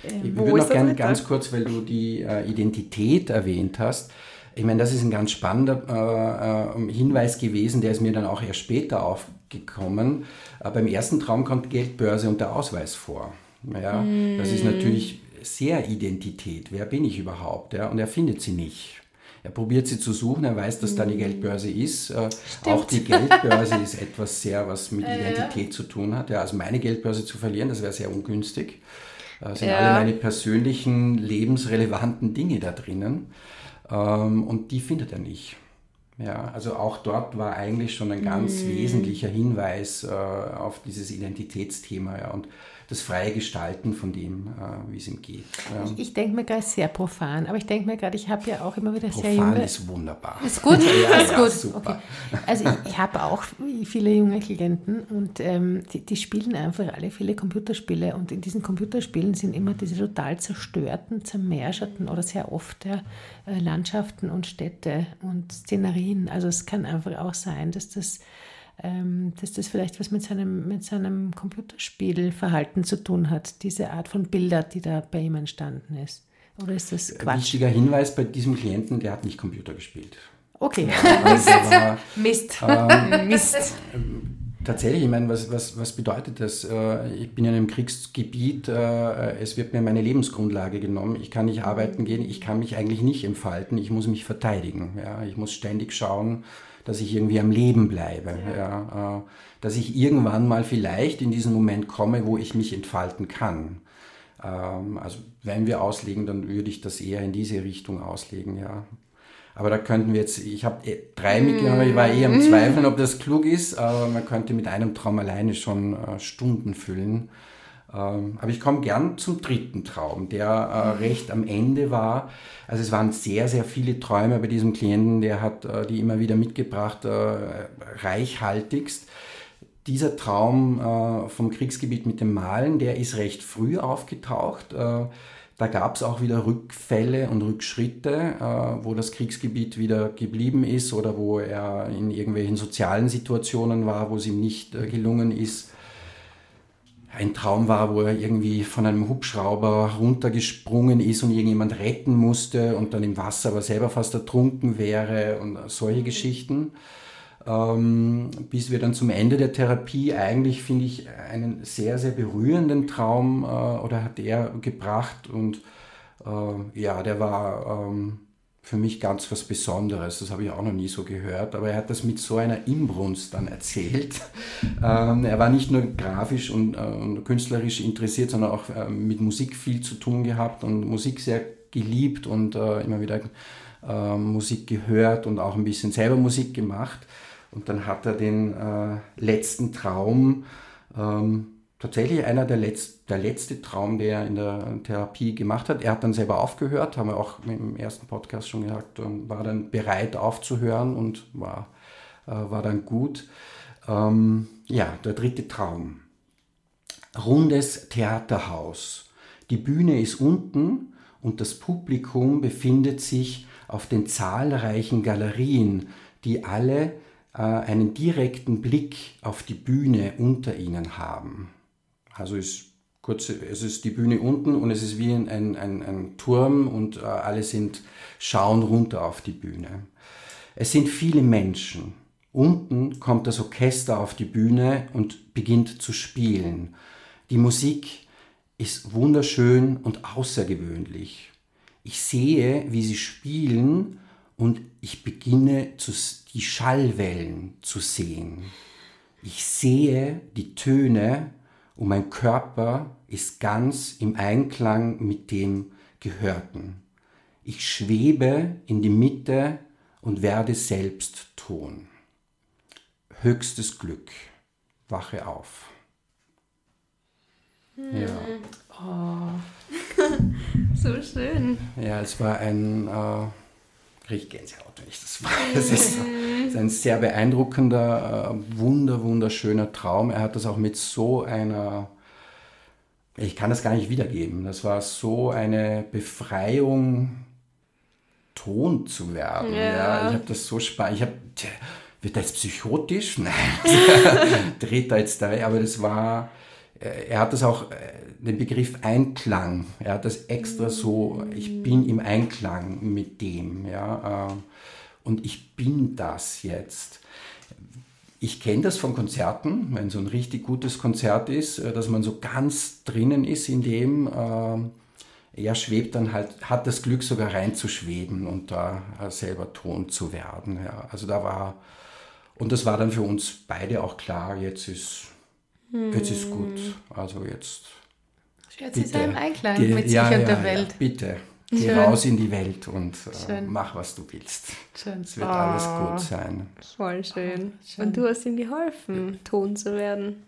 Ich Wo würde ist noch gerne ganz kurz, weil du die äh, Identität erwähnt hast. Ich meine, das ist ein ganz spannender äh, äh, Hinweis gewesen, der ist mir dann auch erst später aufgekommen. Äh, beim ersten Traum kommt Geldbörse und der Ausweis vor. Ja, Das ist natürlich sehr Identität. Wer bin ich überhaupt? Ja? Und er findet sie nicht. Er probiert sie zu suchen, er weiß, dass da die Geldbörse ist. Äh, auch die Geldbörse ist etwas sehr, was mit Identität zu tun hat. Ja, also meine Geldbörse zu verlieren, das wäre sehr ungünstig. Das sind Ja. alle meine persönlichen, lebensrelevanten Dinge da drinnen. Ähm, und die findet er nicht. Ja, also auch dort war eigentlich schon ein ganz wesentlicher Hinweis äh, auf dieses Identitätsthema ja, und das freie Gestalten von dem, äh, wie es ihm geht. Ja. Ich, ich denke mir gerade sehr profan, aber ich denke mir gerade, ich habe ja auch immer wieder sehr Profan junge... ist wunderbar. Ist gut, Ja, ist ja, gut. Okay. Also ich, ich habe auch viele junge Klienten und ähm, die, die spielen einfach alle viele Computerspiele und in diesen Computerspielen sind immer diese total zerstörten, zermärscherten oder sehr oft ja, äh, Landschaften und Städte und Szenerien. Also es kann einfach auch sein, dass das ähm, dass das vielleicht was mit seinem, mit seinem Computerspielverhalten zu tun hat, diese Art von Bilder, die da bei ihm entstanden ist. Oder ist das Quatsch? Wichtiger Hinweis bei diesem Klienten, der hat nicht Computer gespielt. Okay. Also war, Mist. Ähm, Mist. Tatsächlich, ich meine, was, was, was bedeutet das? Äh, Ich bin in einem Kriegsgebiet, äh, es wird mir meine Lebensgrundlage genommen, ich kann nicht arbeiten gehen, ich kann mich eigentlich nicht entfalten, ich muss mich verteidigen. Ja? Ich muss ständig schauen, dass ich irgendwie am Leben bleibe. Ja? äh, Dass ich irgendwann mal vielleicht in diesen Moment komme, wo ich mich entfalten kann. Ähm, Also wenn wir auslegen, dann würde ich das eher in diese Richtung auslegen, ja. Aber da könnten wir jetzt, ich habe drei mitgenommen, ich war eher am Zweifeln, ob das klug ist, aber man könnte mit einem Traum alleine schon äh, Stunden füllen. Ähm, aber ich komme gern zum dritten Traum, der äh, recht am Ende war. Also es waren sehr, sehr viele Träume bei diesem Klienten, der hat äh, die immer wieder mitgebracht, äh, reichhaltigst. Dieser Traum vom Kriegsgebiet mit dem Malen, der ist recht früh aufgetaucht. Da gab es auch wieder Rückfälle und Rückschritte, äh, wo das Kriegsgebiet wieder geblieben ist oder wo er in irgendwelchen sozialen Situationen war, wo es ihm nicht äh, gelungen ist. Ein Traum war, wo er irgendwie von einem Hubschrauber runtergesprungen ist und irgendjemand retten musste und dann im Wasser aber selber fast ertrunken wäre und solche Geschichten. Ähm, bis wir dann zum Ende der Therapie eigentlich, finde ich, einen sehr, sehr berührenden Traum äh, oder hat er gebracht und äh, ja, der war ähm, für mich ganz was Besonderes. Das habe ich auch noch nie so gehört, aber er hat das mit so einer Inbrunst dann erzählt. ähm, er war nicht nur grafisch und, äh, und künstlerisch interessiert, sondern auch äh, mit Musik viel zu tun gehabt und Musik sehr geliebt und äh, immer wieder äh, Musik gehört und auch ein bisschen selber Musik gemacht. Und dann hat er den äh, letzten Traum, ähm, tatsächlich einer der, Letz-, der letzte Traum, der er in der Therapie gemacht hat. Er hat dann selber aufgehört, haben wir auch im ersten Podcast schon gesagt, war dann bereit aufzuhören und war, äh, war dann gut. Ähm, ja, der dritte Traum. Rundes Theaterhaus. Die Bühne ist unten und das Publikum befindet sich auf den zahlreichen Galerien, die alle äh, einen direkten Blick auf die Bühne unter ihnen haben. Also ist kurz, es ist die Bühne unten und es ist wie ein, ein, ein Turm und äh, alle sind schauen runter auf die Bühne. Es sind viele Menschen. Unten kommt das Orchester auf die Bühne und beginnt zu spielen. Die Musik ist wunderschön und außergewöhnlich. Ich sehe, wie sie spielen und ich beginne zu, die Schallwellen zu sehen. Ich sehe die Töne und mein Körper ist ganz im Einklang mit dem Gehörten. Ich schwebe in die Mitte und werde selbst Ton. Höchstes Glück. Wache auf. Ja. Oh. so schön. Ja, es war ein äh, kriege ich Gänsehaut, wenn ich das weiß. Es ist, ist, ein sehr beeindruckender, äh, wunder, wunderschöner Traum. Er hat das auch mit so einer, ich kann das gar nicht wiedergeben, das war so eine Befreiung, Ton zu werden. Ja. ja ich habe das so spannend, ich habe, wird er jetzt psychotisch? Nein, dreht er jetzt da, aber das war, er hat das auch, äh, den Begriff Einklang, er hat das extra so, ich bin im Einklang mit dem, ja, äh, und ich bin das jetzt. Ich kenne das von Konzerten, wenn so ein richtig gutes Konzert ist, dass man so ganz drinnen ist in dem, er schwebt dann halt, hat das Glück sogar reinzuschweben und da selber Ton zu werden. Ja. Also da war, und das war dann für uns beide auch klar, jetzt ist hm. Jetzt ist gut. Also jetzt. Jetzt bitte, ist er im Einklang die, mit sich ja, und der ja, Welt. Ja, bitte. Geh Schön. raus in die Welt und äh, mach, was du willst. Schön. Es wird oh, alles gut sein. Voll schön. schön. Und du hast ihm geholfen, Ton zu werden.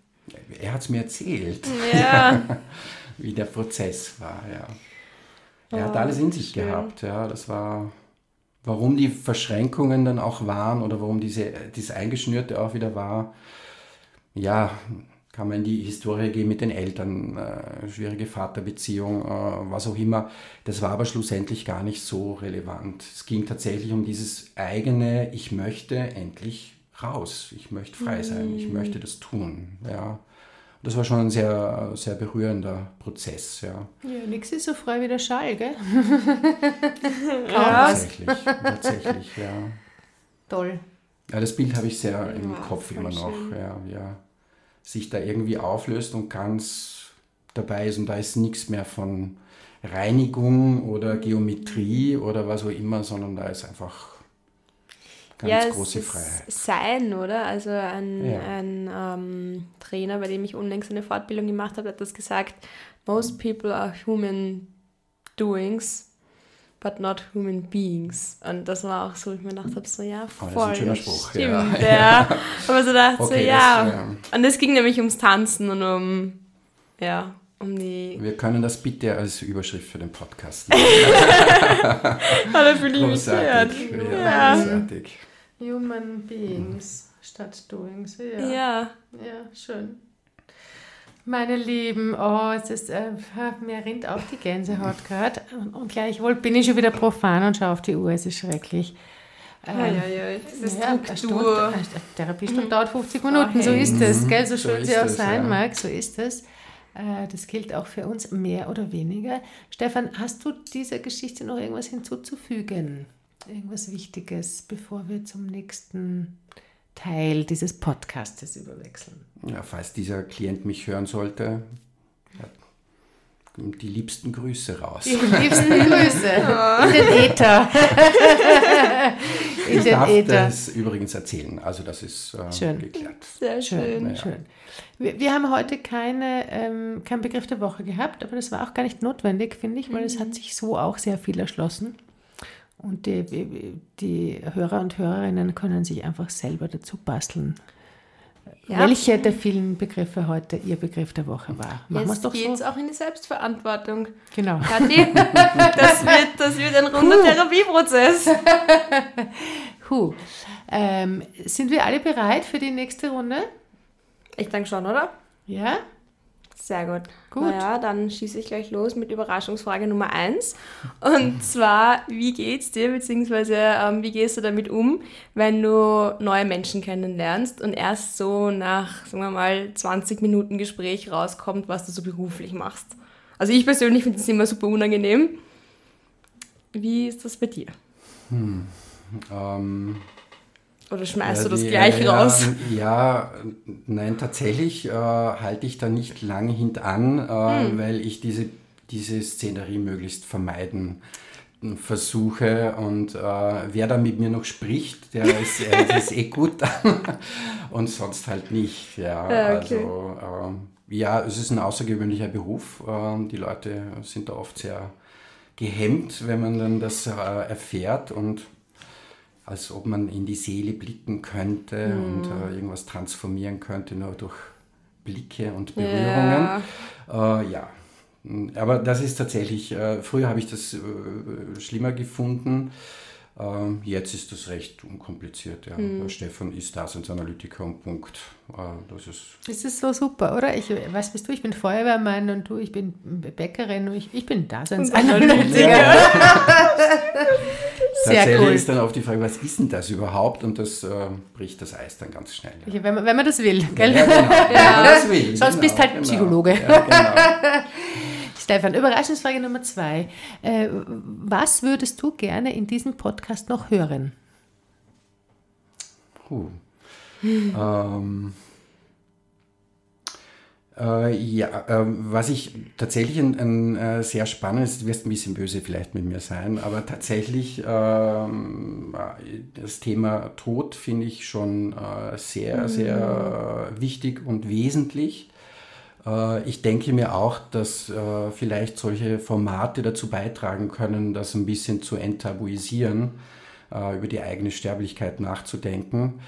Er hat es mir erzählt. Ja. Wie der Prozess war, ja. Er oh, hat alles in sich schön. gehabt, ja. Das war, warum die Verschränkungen dann auch waren oder warum diese, dieses Eingeschnürte auch wieder war. Ja, kann man in die Historie gehen mit den Eltern, äh, schwierige Vaterbeziehung, äh, was auch immer. Das war aber schlussendlich gar nicht so relevant. Es ging tatsächlich um dieses eigene, ich möchte endlich raus, ich möchte frei sein, ich mm. möchte das tun. Ja. Das war schon ein sehr, sehr berührender Prozess. Ja, ja nichts ist so frei wie der Schall, gell? ja. Tatsächlich, tatsächlich, ja. Toll. Ja, das Bild habe ich sehr im Kopf immer noch. Ja, ja sich da irgendwie auflöst und ganz dabei ist und da ist nichts mehr von Reinigung oder Geometrie oder was auch immer, sondern da ist einfach ganz ja, große Freiheit. Sein, oder? Also ein, ja. ein ähm, Trainer, bei dem ich unlängst eine Fortbildung gemacht habe, hat das gesagt, most people are human doings but not human beings. Und das war auch so, ich mir gedacht habe, so ja, voll. Oh, das ist ein schöner Spruch. Stimmt, ja. ja. Aber so dachte okay, so, ja. Das, ja. Und es ging nämlich ums Tanzen und um, ja, um die. Wir können das bitte als Überschrift für den Podcast nehmen. Mich geehrt. Großartig. Ja, Ja. großartig. Human Beings statt Doings. Ja. Ja. Ja, schön. Meine Lieben, oh, es ist, äh, mir rinnt auch die Gänsehaut gerade. Und, und gleichwohl bin ich schon wieder profan und schaue auf die Uhr, es ist schrecklich. Ja, ja, ja. Das ist Ja, eine Stunde, Struktur. eine Therapiestunde dauert 50 Minuten, so ist es, gell? So So schön ist sie auch sein ja. mag, so ist es. Äh, Das gilt auch für uns, mehr oder weniger. Stefan, hast du dieser Geschichte noch irgendwas hinzuzufügen? Irgendwas Wichtiges, bevor wir zum nächsten Teil dieses Podcastes überwechseln? Ja, falls dieser Klient mich hören sollte, die liebsten Grüße raus. Die liebsten Grüße in den Äther. in Ich den darf Äther. das übrigens erzählen, also das ist äh, Schön. geklärt. Sehr schön. Schön, Ja. schön. Wir, wir haben heute keine, ähm, keinen Begriff der Woche gehabt, aber das war auch gar nicht notwendig, finde ich, weil es hat sich so auch sehr viel erschlossen. Und die, die Hörer und Hörerinnen können sich einfach selber dazu basteln. Ja. Welche der vielen Begriffe heute Ihr Begriff der Woche war? Machen Jetzt doch geht's so. auch in die Selbstverantwortung. Genau. Kathi, das wird, das wird ein runder Therapieprozess. Huh. Ähm, sind wir alle bereit für die nächste Runde? Ich denke schon, oder? Ja? Sehr gut. Gut. Naja, dann schieße ich gleich los mit Überraschungsfrage Nummer 1. Und zwar, wie geht's dir, beziehungsweise ähm, wie gehst du damit um, wenn du neue Menschen kennenlernst und erst so nach, sagen wir mal, 20 Minuten Gespräch rauskommt, was du so beruflich machst? Also ich persönlich finde das immer super unangenehm. Wie ist das bei dir? Ähm, Oder schmeißt ja, du das die- gleich ja, raus? Ja, nein, tatsächlich äh, halte ich da nicht lange hintan, äh, Hm. weil ich diese, diese Szenerie möglichst vermeiden versuche und äh, wer da mit mir noch spricht, der ist, äh, ist eh gut und sonst halt nicht. Ja, Ja, okay. also ähm, ja, es ist ein außergewöhnlicher Beruf. Ähm, die Leute sind da oft sehr gehemmt, wenn man dann das äh, erfährt und als ob man in die Seele blicken könnte und äh, irgendwas transformieren könnte, nur durch Blicke und Berührungen. Äh, ja, aber das ist tatsächlich, äh, früher habe ich das äh, schlimmer gefunden. Ähm, jetzt ist das recht unkompliziert. Ja. Der Stefan ist Daseinsanalytiker und Punkt. Äh, das ist Das ist so super, oder? Ich, was bist du? Ich bin Feuerwehrmann und du, ich bin Bäckerin und ich, ich bin Daseinsanalytiker. Sehr Tatsächlich cool. ist dann auch die Frage, was ist denn das überhaupt? Und das äh, bricht das Eis dann ganz schnell. Ja. Ja, wenn, man, wenn man das will, gell? Ja, genau. Ja, das will. Sonst bist halt genau. Psychologe. Genau. Stefan, Überraschungsfrage Nummer zwei. Äh, was würdest du gerne in diesem Podcast noch hören? Puh. Ähm, äh, ja, ähm, was ich tatsächlich ein, ein äh, sehr spannendes, du wirst ein bisschen böse vielleicht mit mir sein, aber tatsächlich ähm, äh, das Thema Tod finde ich schon äh, sehr, sehr äh, wichtig und wesentlich. Äh, Ich denke mir auch, dass äh, vielleicht solche Formate dazu beitragen können, das ein bisschen zu enttabuisieren, äh, über die eigene Sterblichkeit nachzudenken.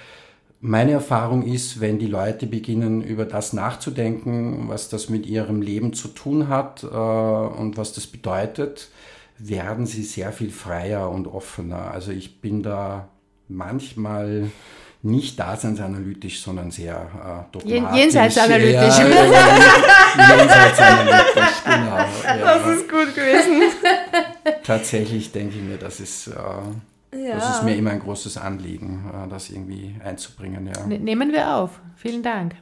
Meine Erfahrung ist, wenn die Leute beginnen, über das nachzudenken, was das mit ihrem Leben zu tun hat äh, und was das bedeutet, werden sie sehr viel freier und offener. Also ich bin da manchmal nicht daseinsanalytisch, sondern sehr äh, dogmatisch. jenseitsanalytisch. Ja, ja, jenseitsanalytisch, genau. Ja. Das ist gut gewesen. Tatsächlich denke ich mir, das ist, äh, Ja. das ist mir immer ein großes Anliegen, äh, das irgendwie einzubringen. Ja. Ne- Nehmen wir auf. Vielen Dank.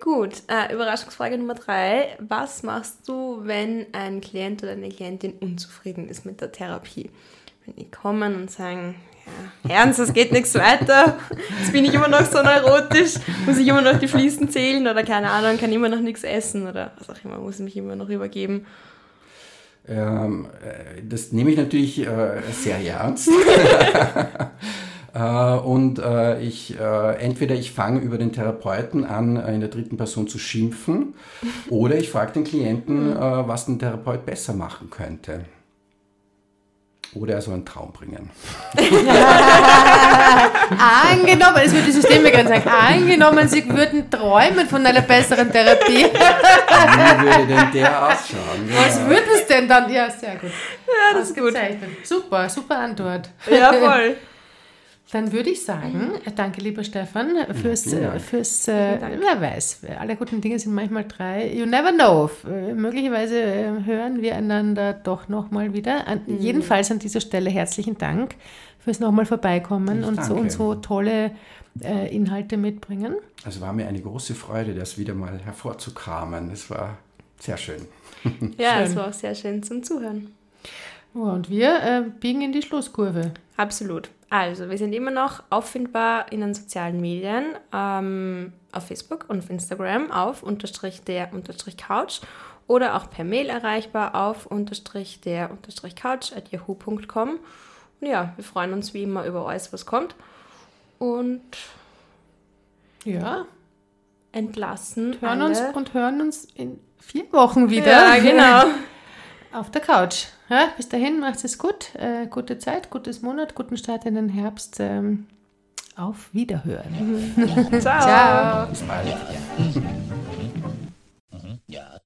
Gut, äh, Überraschungsfrage Nummer drei. Was machst du, wenn ein Klient oder eine Klientin unzufrieden ist mit der Therapie? Wenn die kommen und sagen, ja, ernst, es geht nichts weiter, jetzt bin ich immer noch so neurotisch, muss ich immer noch die Fließen zählen oder keine Ahnung, kann immer noch nichts essen oder was auch immer, muss ich mich immer noch übergeben. Ähm, äh, das nehme ich natürlich äh, sehr ernst. Äh, Und äh, ich, äh, entweder ich fange über den Therapeuten an, äh, in der dritten Person zu schimpfen, oder ich frage den Klienten, äh, was ein Therapeut besser machen könnte. Oder so einen Traum bringen. angenommen, das würde die Systeme sagen, angenommen, Sie würden träumen von einer besseren Therapie. Wie würde denn der ausschauen? Was Genau. würde es denn dann? Ja, sehr gut. Ja, das ist gut. Super, super Antwort. Ja, voll. Dann würde ich sagen, äh, danke lieber Stefan fürs, Dank. fürs äh, wer weiß, alle guten Dinge sind manchmal drei. You never know. Äh, möglicherweise äh, hören wir einander doch nochmal wieder. An, Mhm. Jedenfalls an dieser Stelle herzlichen Dank fürs nochmal vorbeikommen Ich und so, und so tolle äh, Inhalte mitbringen. Also war mir eine große Freude, das wieder mal hervorzukramen. Es war sehr schön. Ja, Schön. es war auch sehr schön zum Zuhören. Ja, und wir äh, biegen in die Schlusskurve. Absolut. Also, wir sind immer noch auffindbar in den sozialen Medien, ähm, auf Facebook und auf Instagram auf unterstrich der unterstrich Couch oder auch per Mail erreichbar auf unterstrich der unterstrich Couch at yahoo.com. Und ja, wir freuen uns wie immer über alles, was kommt und Ja, entlassen hören uns und hören uns in vier Wochen wieder. Ja, genau. Auf der Couch. Ja, bis dahin macht es gut. Äh, gute Zeit, gutes Monat, guten Start in den Herbst. Ähm, auf Wiederhören. Ciao. Ciao. Bis bald. Ja. Mhm. Ja.